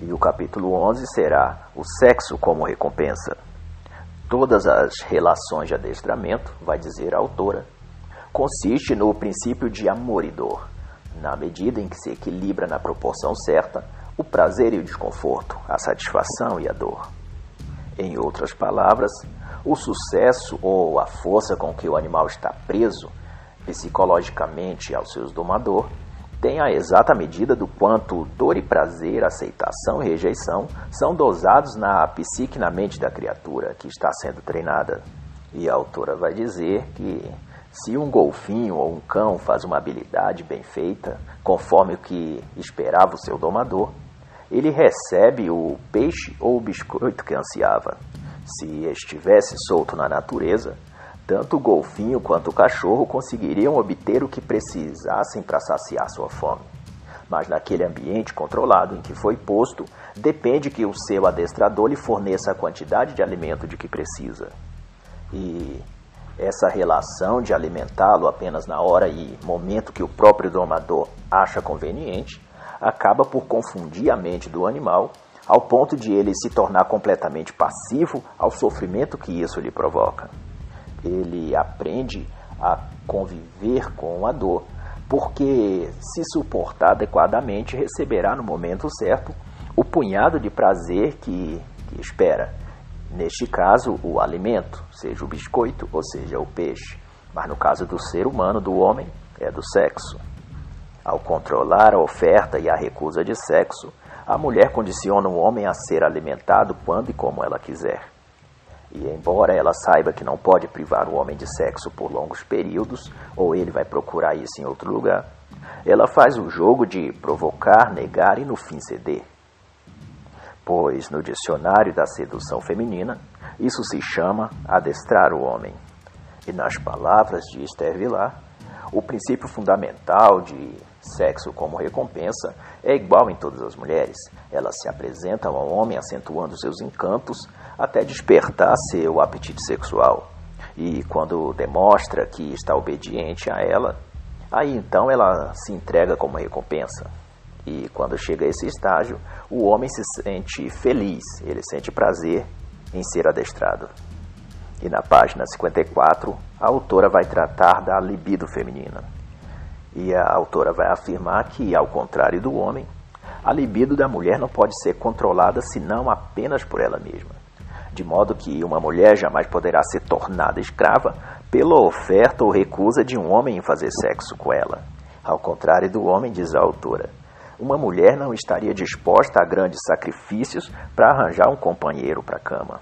E o capítulo 11 será o sexo como recompensa. Todas as relações de adestramento, vai dizer a autora, consiste no princípio de amor e dor na medida em que se equilibra na proporção certa o prazer e o desconforto, a satisfação e a dor. Em outras palavras, o sucesso ou a força com que o animal está preso psicologicamente ao seu domador tem a exata medida do quanto dor e prazer, aceitação e rejeição são dosados na psique na mente da criatura que está sendo treinada. E a autora vai dizer que se um golfinho ou um cão faz uma habilidade bem feita, conforme o que esperava o seu domador, ele recebe o peixe ou o biscoito que ansiava. Se estivesse solto na natureza, tanto o golfinho quanto o cachorro conseguiriam obter o que precisassem para saciar sua fome. Mas naquele ambiente controlado em que foi posto, depende que o seu adestrador lhe forneça a quantidade de alimento de que precisa. E essa relação de alimentá-lo apenas na hora e momento que o próprio domador acha conveniente acaba por confundir a mente do animal ao ponto de ele se tornar completamente passivo ao sofrimento que isso lhe provoca. Ele aprende a conviver com a dor, porque, se suportar adequadamente, receberá no momento certo o punhado de prazer que, que espera Neste caso, o alimento, seja o biscoito ou seja o peixe. Mas no caso do ser humano, do homem, é do sexo. Ao controlar a oferta e a recusa de sexo, a mulher condiciona o homem a ser alimentado quando e como ela quiser. E embora ela saiba que não pode privar o homem de sexo por longos períodos, ou ele vai procurar isso em outro lugar, ela faz o jogo de provocar, negar e no fim ceder pois no dicionário da sedução feminina isso se chama adestrar o homem. E nas palavras de Esther Vilar, o princípio fundamental de sexo como recompensa é igual em todas as mulheres. Elas se apresentam ao homem acentuando seus encantos até despertar seu apetite sexual. E quando demonstra que está obediente a ela, aí então ela se entrega como recompensa. E quando chega a esse estágio, o homem se sente feliz, ele sente prazer em ser adestrado. E na página 54, a autora vai tratar da libido feminina. E a autora vai afirmar que, ao contrário do homem, a libido da mulher não pode ser controlada senão apenas por ela mesma. De modo que uma mulher jamais poderá ser tornada escrava pela oferta ou recusa de um homem em fazer sexo com ela. Ao contrário do homem, diz a autora, uma mulher não estaria disposta a grandes sacrifícios para arranjar um companheiro para a cama.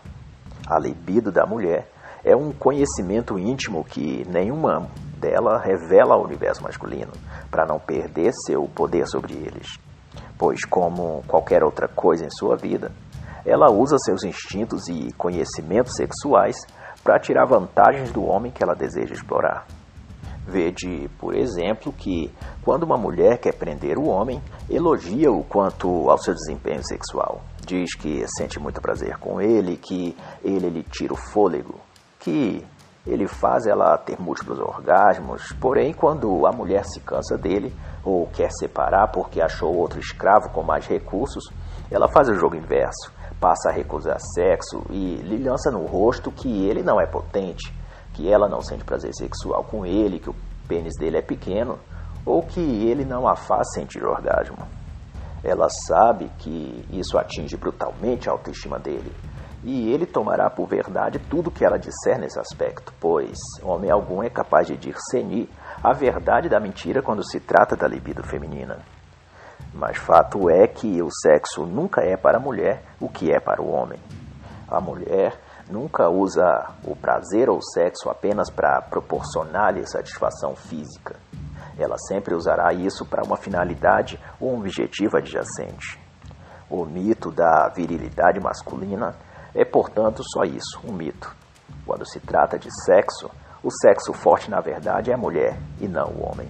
A libido da mulher é um conhecimento íntimo que nenhuma dela revela ao universo masculino, para não perder seu poder sobre eles. Pois, como qualquer outra coisa em sua vida, ela usa seus instintos e conhecimentos sexuais para tirar vantagens do homem que ela deseja explorar. Vede, por exemplo, que quando uma mulher quer prender o homem, elogia-o quanto ao seu desempenho sexual. Diz que sente muito prazer com ele, que ele lhe tira o fôlego, que ele faz ela ter múltiplos orgasmos. Porém, quando a mulher se cansa dele ou quer separar porque achou outro escravo com mais recursos, ela faz o jogo inverso, passa a recusar sexo e lhe lança no rosto que ele não é potente que ela não sente prazer sexual com ele, que o pênis dele é pequeno, ou que ele não a faz sentir orgasmo. Ela sabe que isso atinge brutalmente a autoestima dele, e ele tomará por verdade tudo que ela disser nesse aspecto, pois homem algum é capaz de discernir a verdade da mentira quando se trata da libido feminina. Mas fato é que o sexo nunca é para a mulher o que é para o homem. A mulher nunca usa o prazer ou o sexo apenas para proporcionar-lhe satisfação física. Ela sempre usará isso para uma finalidade ou um objetivo adjacente. O mito da virilidade masculina é, portanto, só isso, um mito. Quando se trata de sexo, o sexo forte, na verdade, é a mulher e não o homem.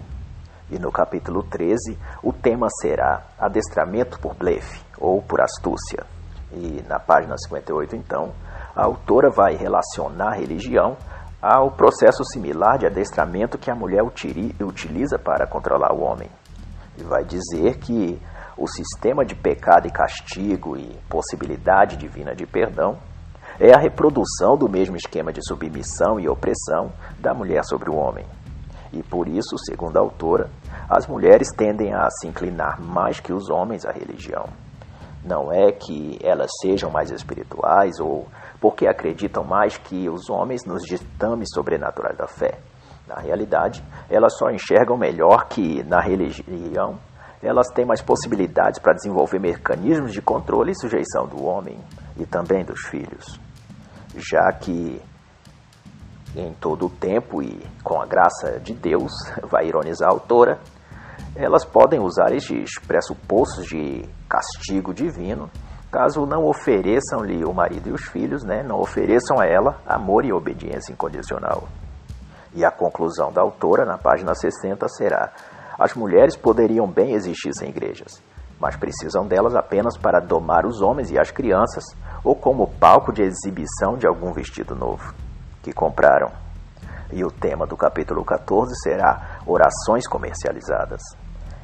E no capítulo 13, o tema será adestramento por blefe ou por astúcia. E na página 58, então, a autora vai relacionar a religião ao processo similar de adestramento que a mulher utiliza para controlar o homem. E vai dizer que o sistema de pecado e castigo e possibilidade divina de perdão é a reprodução do mesmo esquema de submissão e opressão da mulher sobre o homem. E por isso, segundo a autora, as mulheres tendem a se inclinar mais que os homens à religião. Não é que elas sejam mais espirituais ou porque acreditam mais que os homens nos ditames sobrenaturais da fé. Na realidade, elas só enxergam melhor que na religião elas têm mais possibilidades para desenvolver mecanismos de controle e sujeição do homem e também dos filhos. Já que em todo o tempo e com a graça de Deus, vai ironizar a autora, elas podem usar estes pressupostos de castigo divino caso não ofereçam-lhe o marido e os filhos, né, não ofereçam a ela amor e obediência incondicional. E a conclusão da autora, na página 60, será: as mulheres poderiam bem existir sem igrejas, mas precisam delas apenas para domar os homens e as crianças, ou como palco de exibição de algum vestido novo que compraram. E o tema do capítulo 14 será orações comercializadas.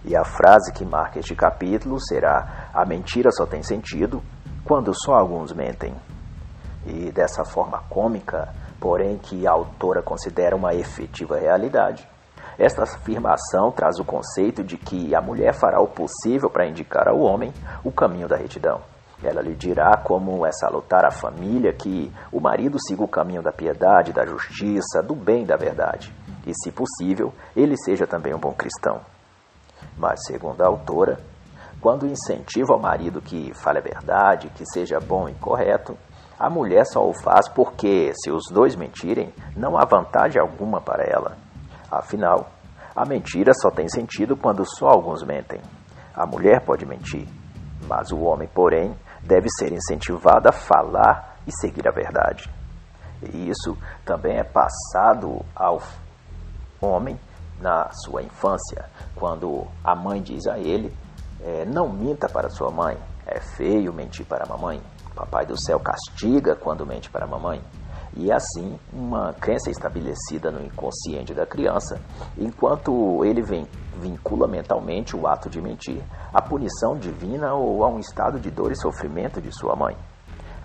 E a frase que marca este capítulo será: A mentira só tem sentido quando só alguns mentem. E dessa forma cômica, porém que a autora considera uma efetiva realidade, esta afirmação traz o conceito de que a mulher fará o possível para indicar ao homem o caminho da retidão. Ela lhe dirá como é salutar a família que o marido siga o caminho da piedade, da justiça, do bem e da verdade. E, se possível, ele seja também um bom cristão. Mas, segundo a autora, quando incentiva ao marido que fale a verdade, que seja bom e correto, a mulher só o faz porque, se os dois mentirem, não há vantagem alguma para ela. Afinal, a mentira só tem sentido quando só alguns mentem. A mulher pode mentir, mas o homem, porém, deve ser incentivado a falar e seguir a verdade. E isso também é passado ao homem na sua infância, quando a mãe diz a ele: é, Não minta para sua mãe, é feio mentir para a mamãe. Papai do céu castiga quando mente para a mamãe. E assim, uma crença estabelecida no inconsciente da criança, enquanto ele vem, vincula mentalmente o ato de mentir à punição divina ou a um estado de dor e sofrimento de sua mãe.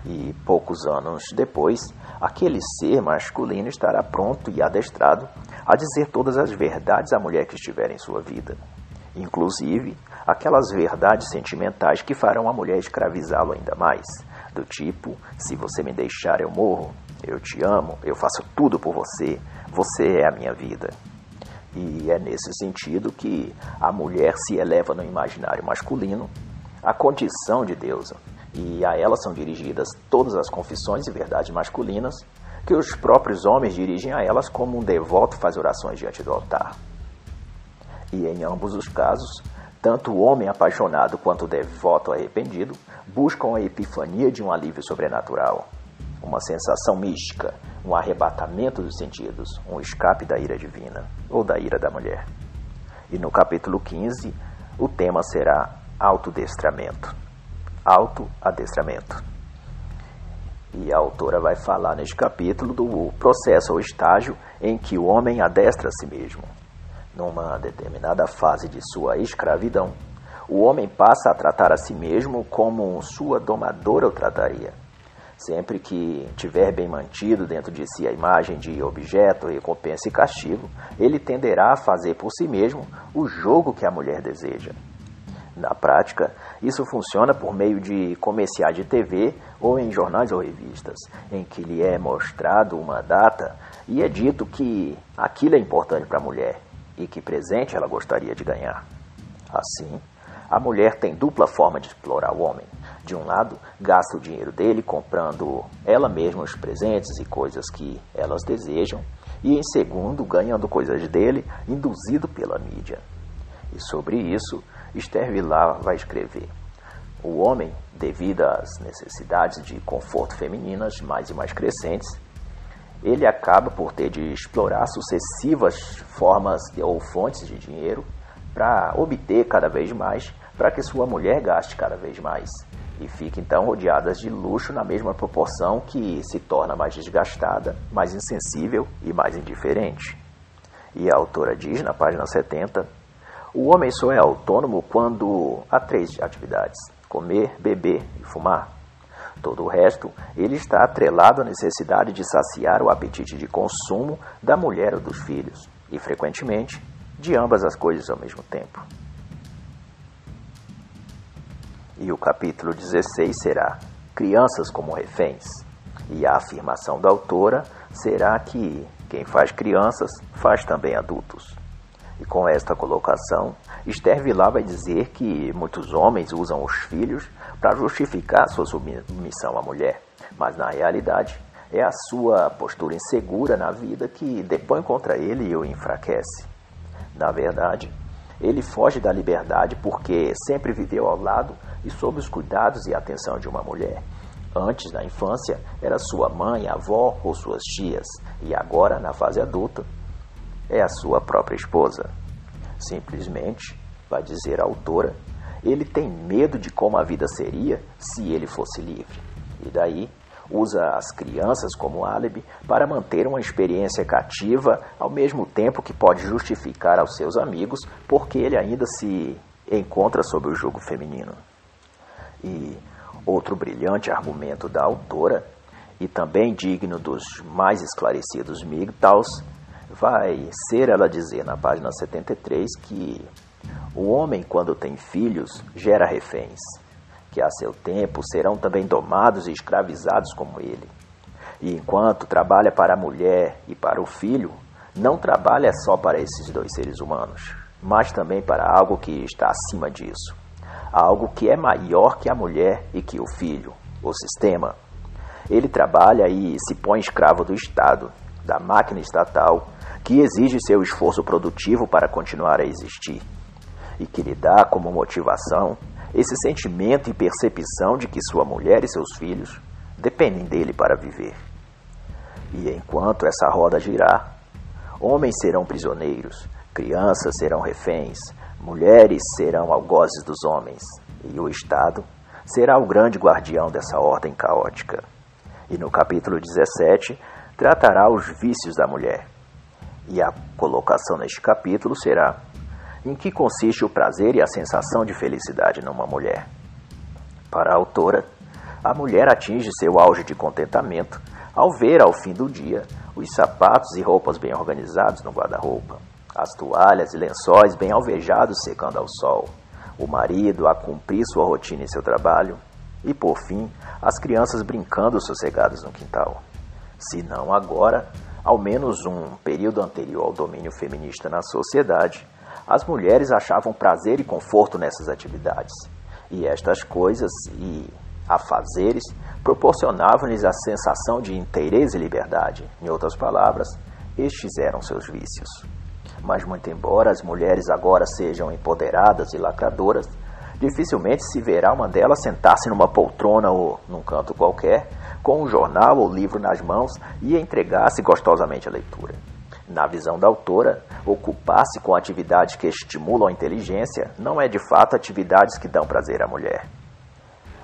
E poucos anos depois, aquele ser masculino estará pronto e adestrado a dizer todas as verdades à mulher que estiver em sua vida, inclusive aquelas verdades sentimentais que farão a mulher escravizá-lo ainda mais, do tipo: se você me deixar, eu morro, eu te amo, eu faço tudo por você, você é a minha vida. E é nesse sentido que a mulher se eleva no imaginário masculino à condição de deusa, e a ela são dirigidas todas as confissões e verdades masculinas que os próprios homens dirigem a elas como um devoto faz orações diante do altar. E em ambos os casos, Tanto o homem apaixonado quanto o devoto arrependido buscam a epifania de um alívio sobrenatural, uma sensação mística, um arrebatamento dos sentidos, um escape da ira divina ou da ira da mulher. E no capítulo 15, o tema será autodestramento. Autoadestramento. E a autora vai falar neste capítulo do processo ou estágio em que o homem adestra a si mesmo numa determinada fase de sua escravidão, o homem passa a tratar a si mesmo como sua domadora o trataria. Sempre que tiver bem mantido dentro de si a imagem de objeto, recompensa e castigo, ele tenderá a fazer por si mesmo o jogo que a mulher deseja. Na prática, isso funciona por meio de comerciais de TV ou em jornais ou revistas, em que lhe é mostrado uma data e é dito que aquilo é importante para a mulher e que presente ela gostaria de ganhar. Assim, a mulher tem dupla forma de explorar o homem. De um lado, gasta o dinheiro dele comprando ela mesma os presentes e coisas que elas desejam, e em segundo, ganhando coisas dele, induzido pela mídia. E sobre isso, Esther Vilar vai escrever: O homem, devido às necessidades de conforto femininas mais e mais crescentes, ele acaba por ter de explorar sucessivas formas ou fontes de dinheiro para obter cada vez mais, para que sua mulher gaste cada vez mais e fique então rodeadas de luxo na mesma proporção que se torna mais desgastada, mais insensível e mais indiferente. E a autora diz na página 70: o homem só é autônomo quando há três atividades: comer, beber e fumar. Todo o resto, ele está atrelado à necessidade de saciar o apetite de consumo da mulher ou dos filhos, e frequentemente de ambas as coisas ao mesmo tempo. E o capítulo 16 será Crianças como reféns. E a afirmação da autora será que quem faz crianças faz também adultos. E com esta colocação, Esther Vilar vai dizer que muitos homens usam os filhos para justificar sua submissão à mulher, mas na realidade é a sua postura insegura na vida que depõe contra ele e o enfraquece. Na verdade, ele foge da liberdade porque sempre viveu ao lado e sob os cuidados e atenção de uma mulher. Antes, na infância, era sua mãe, avó ou suas tias, e agora, na fase adulta, é a sua própria esposa. Simplesmente, vai dizer a autora, ele tem medo de como a vida seria se ele fosse livre. E daí usa as crianças como álibi para manter uma experiência cativa, ao mesmo tempo que pode justificar aos seus amigos porque ele ainda se encontra sob o jugo feminino. E outro brilhante argumento da autora, e também digno dos mais esclarecidos MGTOWs, vai ser ela dizer na página 73 que o homem, quando tem filhos, gera reféns, que a seu tempo serão também domados e escravizados como ele. E enquanto trabalha para a mulher e para o filho, não trabalha só para esses dois seres humanos, mas também para algo que está acima disso. Algo que é maior que a mulher e que o filho, o sistema. Ele trabalha e se põe escravo do Estado, da máquina estatal, que exige seu esforço produtivo para continuar a existir e que lhe dá como motivação esse sentimento e percepção de que sua mulher e seus filhos dependem dele para viver. E enquanto essa roda girar, homens serão prisioneiros, crianças serão reféns, mulheres serão algozes dos homens, e o Estado será o grande guardião dessa ordem caótica. E no capítulo 17 tratará os vícios da mulher. E a colocação neste capítulo será em que consiste o prazer e a sensação de felicidade numa mulher. Para a autora, a mulher atinge seu auge de contentamento ao ver, ao fim do dia, os sapatos e roupas bem organizados no guarda-roupa, as toalhas e lençóis bem alvejados secando ao sol, o marido a cumprir sua rotina em seu trabalho e, por fim, as crianças brincando sossegadas no quintal. Se não agora, ao menos um período anterior ao domínio feminista na sociedade, as mulheres achavam prazer e conforto nessas atividades. E estas coisas e afazeres proporcionavam-lhes a sensação de inteireza e liberdade. Em outras palavras, estes eram seus vícios. Mas, muito embora as mulheres agora sejam empoderadas e lacradoras, dificilmente se verá uma delas sentar-se numa poltrona ou num canto qualquer, com um jornal ou livro nas mãos e entregar-se gostosamente à leitura. Na visão da autora, ocupar-se com atividades que estimulam a inteligência não é de fato atividades que dão prazer à mulher.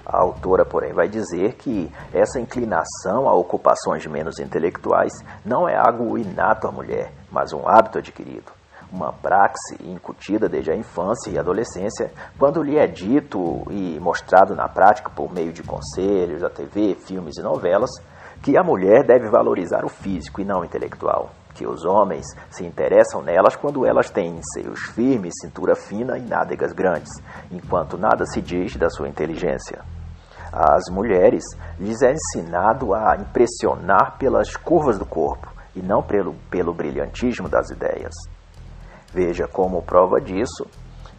A autora, porém, vai dizer que essa inclinação a ocupações menos intelectuais não é algo inato à mulher, mas um hábito adquirido. Uma praxe incutida desde a infância e adolescência, quando lhe é dito e mostrado na prática por meio de conselhos, da TV, filmes e novelas, que a mulher deve valorizar o físico e não o intelectual, que os homens se interessam nelas quando elas têm seios firmes, cintura fina e nádegas grandes, enquanto nada se diz da sua inteligência. Às mulheres lhes é ensinado a impressionar pelas curvas do corpo e não pelo, pelo brilhantismo das ideias. Veja como prova disso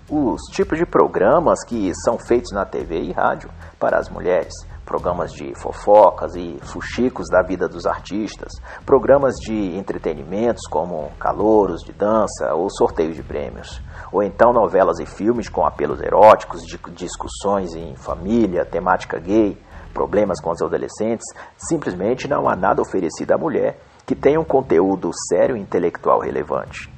os tipos de programas que são feitos na TV e rádio para as mulheres, programas de fofocas e fuxicos da vida dos artistas, programas de entretenimentos como calouros de dança ou sorteios de prêmios, ou então novelas e filmes com apelos eróticos, discussões em família, temática gay, problemas com os adolescentes, simplesmente não há nada oferecido à mulher que tenha um conteúdo sério e intelectual relevante.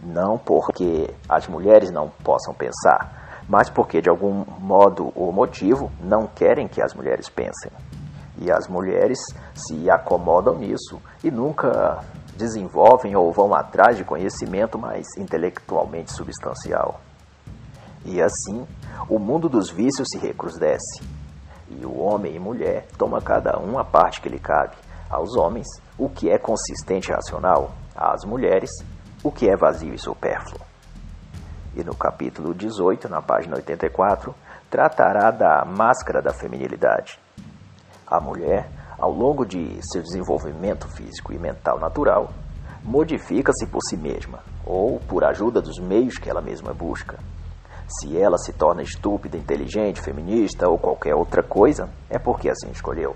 Não porque as mulheres não possam pensar, mas porque de algum modo ou motivo não querem que as mulheres pensem. E as mulheres se acomodam nisso e nunca desenvolvem ou vão atrás de conhecimento mais intelectualmente substancial. E assim, o mundo dos vícios se recrudesce. E o homem e mulher toma cada um a parte que lhe cabe. Aos homens, o que é consistente e racional. Às mulheres, o que é vazio e supérfluo e no capítulo 18, na página 84, tratará da máscara da feminilidade. A mulher, ao longo de seu desenvolvimento físico e mental natural, modifica-se por si mesma ou por ajuda dos meios que ela mesma busca. Se ela se torna estúpida, inteligente, feminista ou qualquer outra coisa, é porque assim escolheu.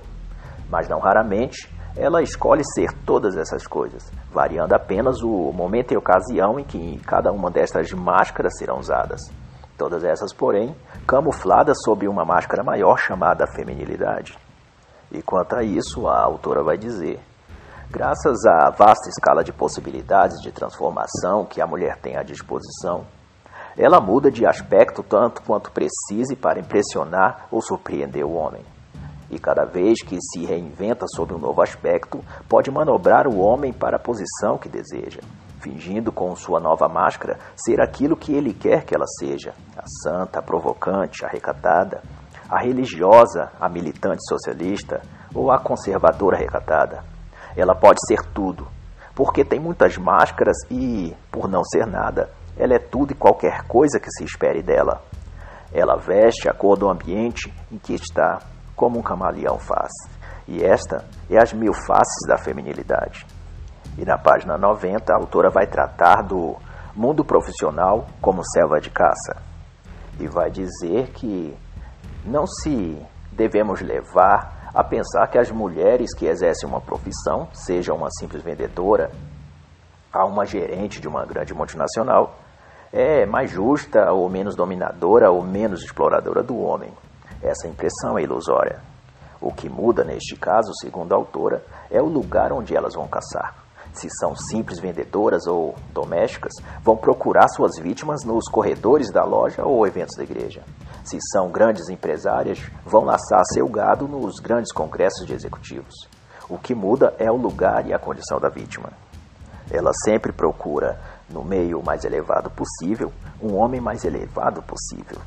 Mas não raramente ela escolhe ser todas essas coisas, variando apenas o momento e ocasião em que cada uma destas máscaras serão usadas. Todas essas, porém, camufladas sob uma máscara maior chamada feminilidade. E quanto a isso, a autora vai dizer: graças à vasta escala de possibilidades de transformação que a mulher tem à disposição, ela muda de aspecto tanto quanto precise para impressionar ou surpreender o homem e cada vez que se reinventa sob um novo aspecto, pode manobrar o homem para a posição que deseja, fingindo com sua nova máscara ser aquilo que ele quer que ela seja: a santa, a provocante, a recatada, a religiosa, a militante socialista ou a conservadora recatada. Ela pode ser tudo, porque tem muitas máscaras e, por não ser nada, ela é tudo e qualquer coisa que se espere dela. Ela veste a cor do ambiente em que está como um camaleão faz. E esta é as mil faces da feminilidade. E na página 90, a autora vai tratar do mundo profissional como selva de caça. E vai dizer que não se devemos levar a pensar que as mulheres que exercem uma profissão, seja uma simples vendedora, a uma gerente de uma grande multinacional, é mais justa ou menos dominadora ou menos exploradora do homem. Essa impressão é ilusória. O que muda neste caso, segundo a autora, é o lugar onde elas vão caçar. Se são simples vendedoras ou domésticas, vão procurar suas vítimas nos corredores da loja ou eventos da igreja. Se são grandes empresárias, vão laçar seu gado nos grandes congressos de executivos. O que muda é o lugar e a condição da vítima. Ela sempre procura, no meio mais elevado possível, um homem mais elevado possível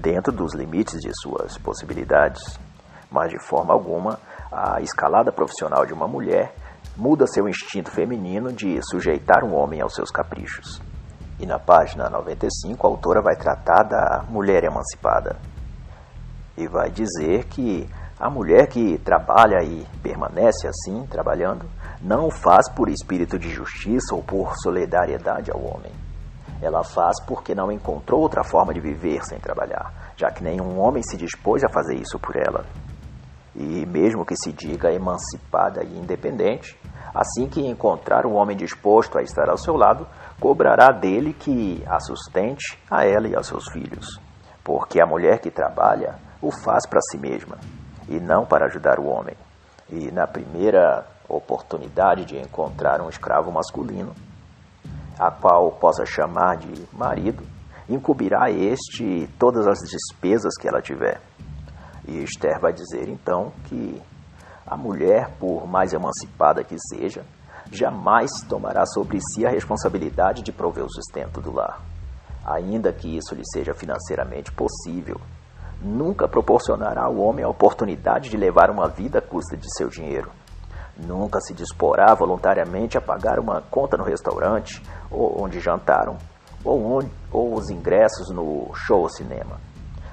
dentro dos limites de suas possibilidades, mas de forma alguma a escalada profissional de uma mulher muda seu instinto feminino de sujeitar um homem aos seus caprichos. E na página 95 a autora vai tratar da mulher emancipada. E vai dizer que a mulher que trabalha e permanece assim, trabalhando, não o faz por espírito de justiça ou por solidariedade ao homem ela faz porque não encontrou outra forma de viver sem trabalhar, já que nenhum homem se dispôs a fazer isso por ela. E mesmo que se diga emancipada e independente, assim que encontrar um homem disposto a estar ao seu lado, cobrará dele que a sustente a ela e aos seus filhos, porque a mulher que trabalha o faz para si mesma e não para ajudar o homem. E na primeira oportunidade de encontrar um escravo masculino, a qual possa chamar de marido, incumbirá este todas as despesas que ela tiver. E Esther vai dizer então que a mulher, por mais emancipada que seja, jamais tomará sobre si a responsabilidade de prover o sustento do lar, ainda que isso lhe seja financeiramente possível. Nunca proporcionará ao homem a oportunidade de levar uma vida à custa de seu dinheiro. Nunca se disporá voluntariamente a pagar uma conta no restaurante ou onde jantaram, ou, onde, ou os ingressos no show ou cinema.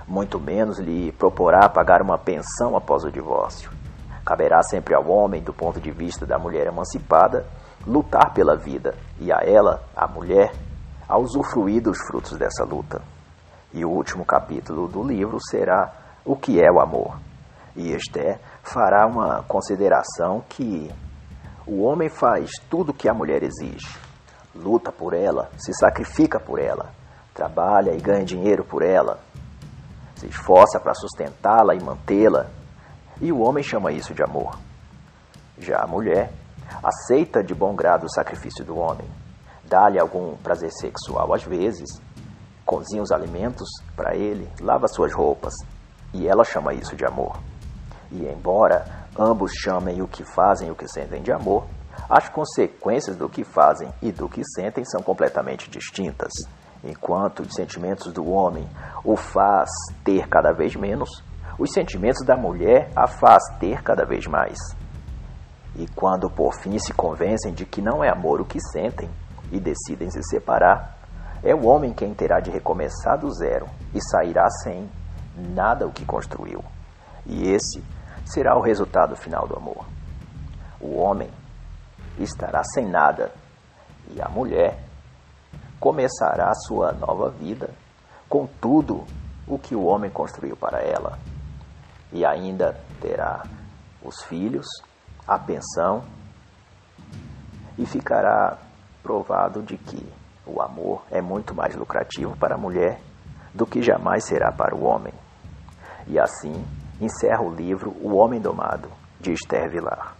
Muito menos lhe proporá pagar uma pensão após o divórcio. Caberá sempre ao homem, do ponto de vista da mulher emancipada, lutar pela vida e a ela, a mulher, a usufruir dos frutos dessa luta. E o último capítulo do livro será O que é o amor. E Esther fará uma consideração que o homem faz tudo o que a mulher exige. Luta por ela, se sacrifica por ela, trabalha e ganha dinheiro por ela, se esforça para sustentá-la e mantê-la. E o homem chama isso de amor. Já a mulher aceita de bom grado o sacrifício do homem, dá-lhe algum prazer sexual às vezes, cozinha os alimentos para ele, lava suas roupas, e ela chama isso de amor. E embora ambos chamem o que fazem o que sentem de amor, as consequências do que fazem e do que sentem são completamente distintas. Enquanto os sentimentos do homem o faz ter cada vez menos, os sentimentos da mulher a faz ter cada vez mais. E quando por fim se convencem de que não é amor o que sentem e decidem se separar, é o homem quem terá de recomeçar do zero e sairá sem nada o que construiu. E esse será o resultado final do amor. O homem estará sem nada e a mulher começará sua nova vida com tudo o que o homem construiu para ela. E ainda terá os filhos, a pensão e ficará provado de que o amor é muito mais lucrativo para a mulher do que jamais será para o homem. E assim encerra o livro O Homem Domado, de Esther Vilar.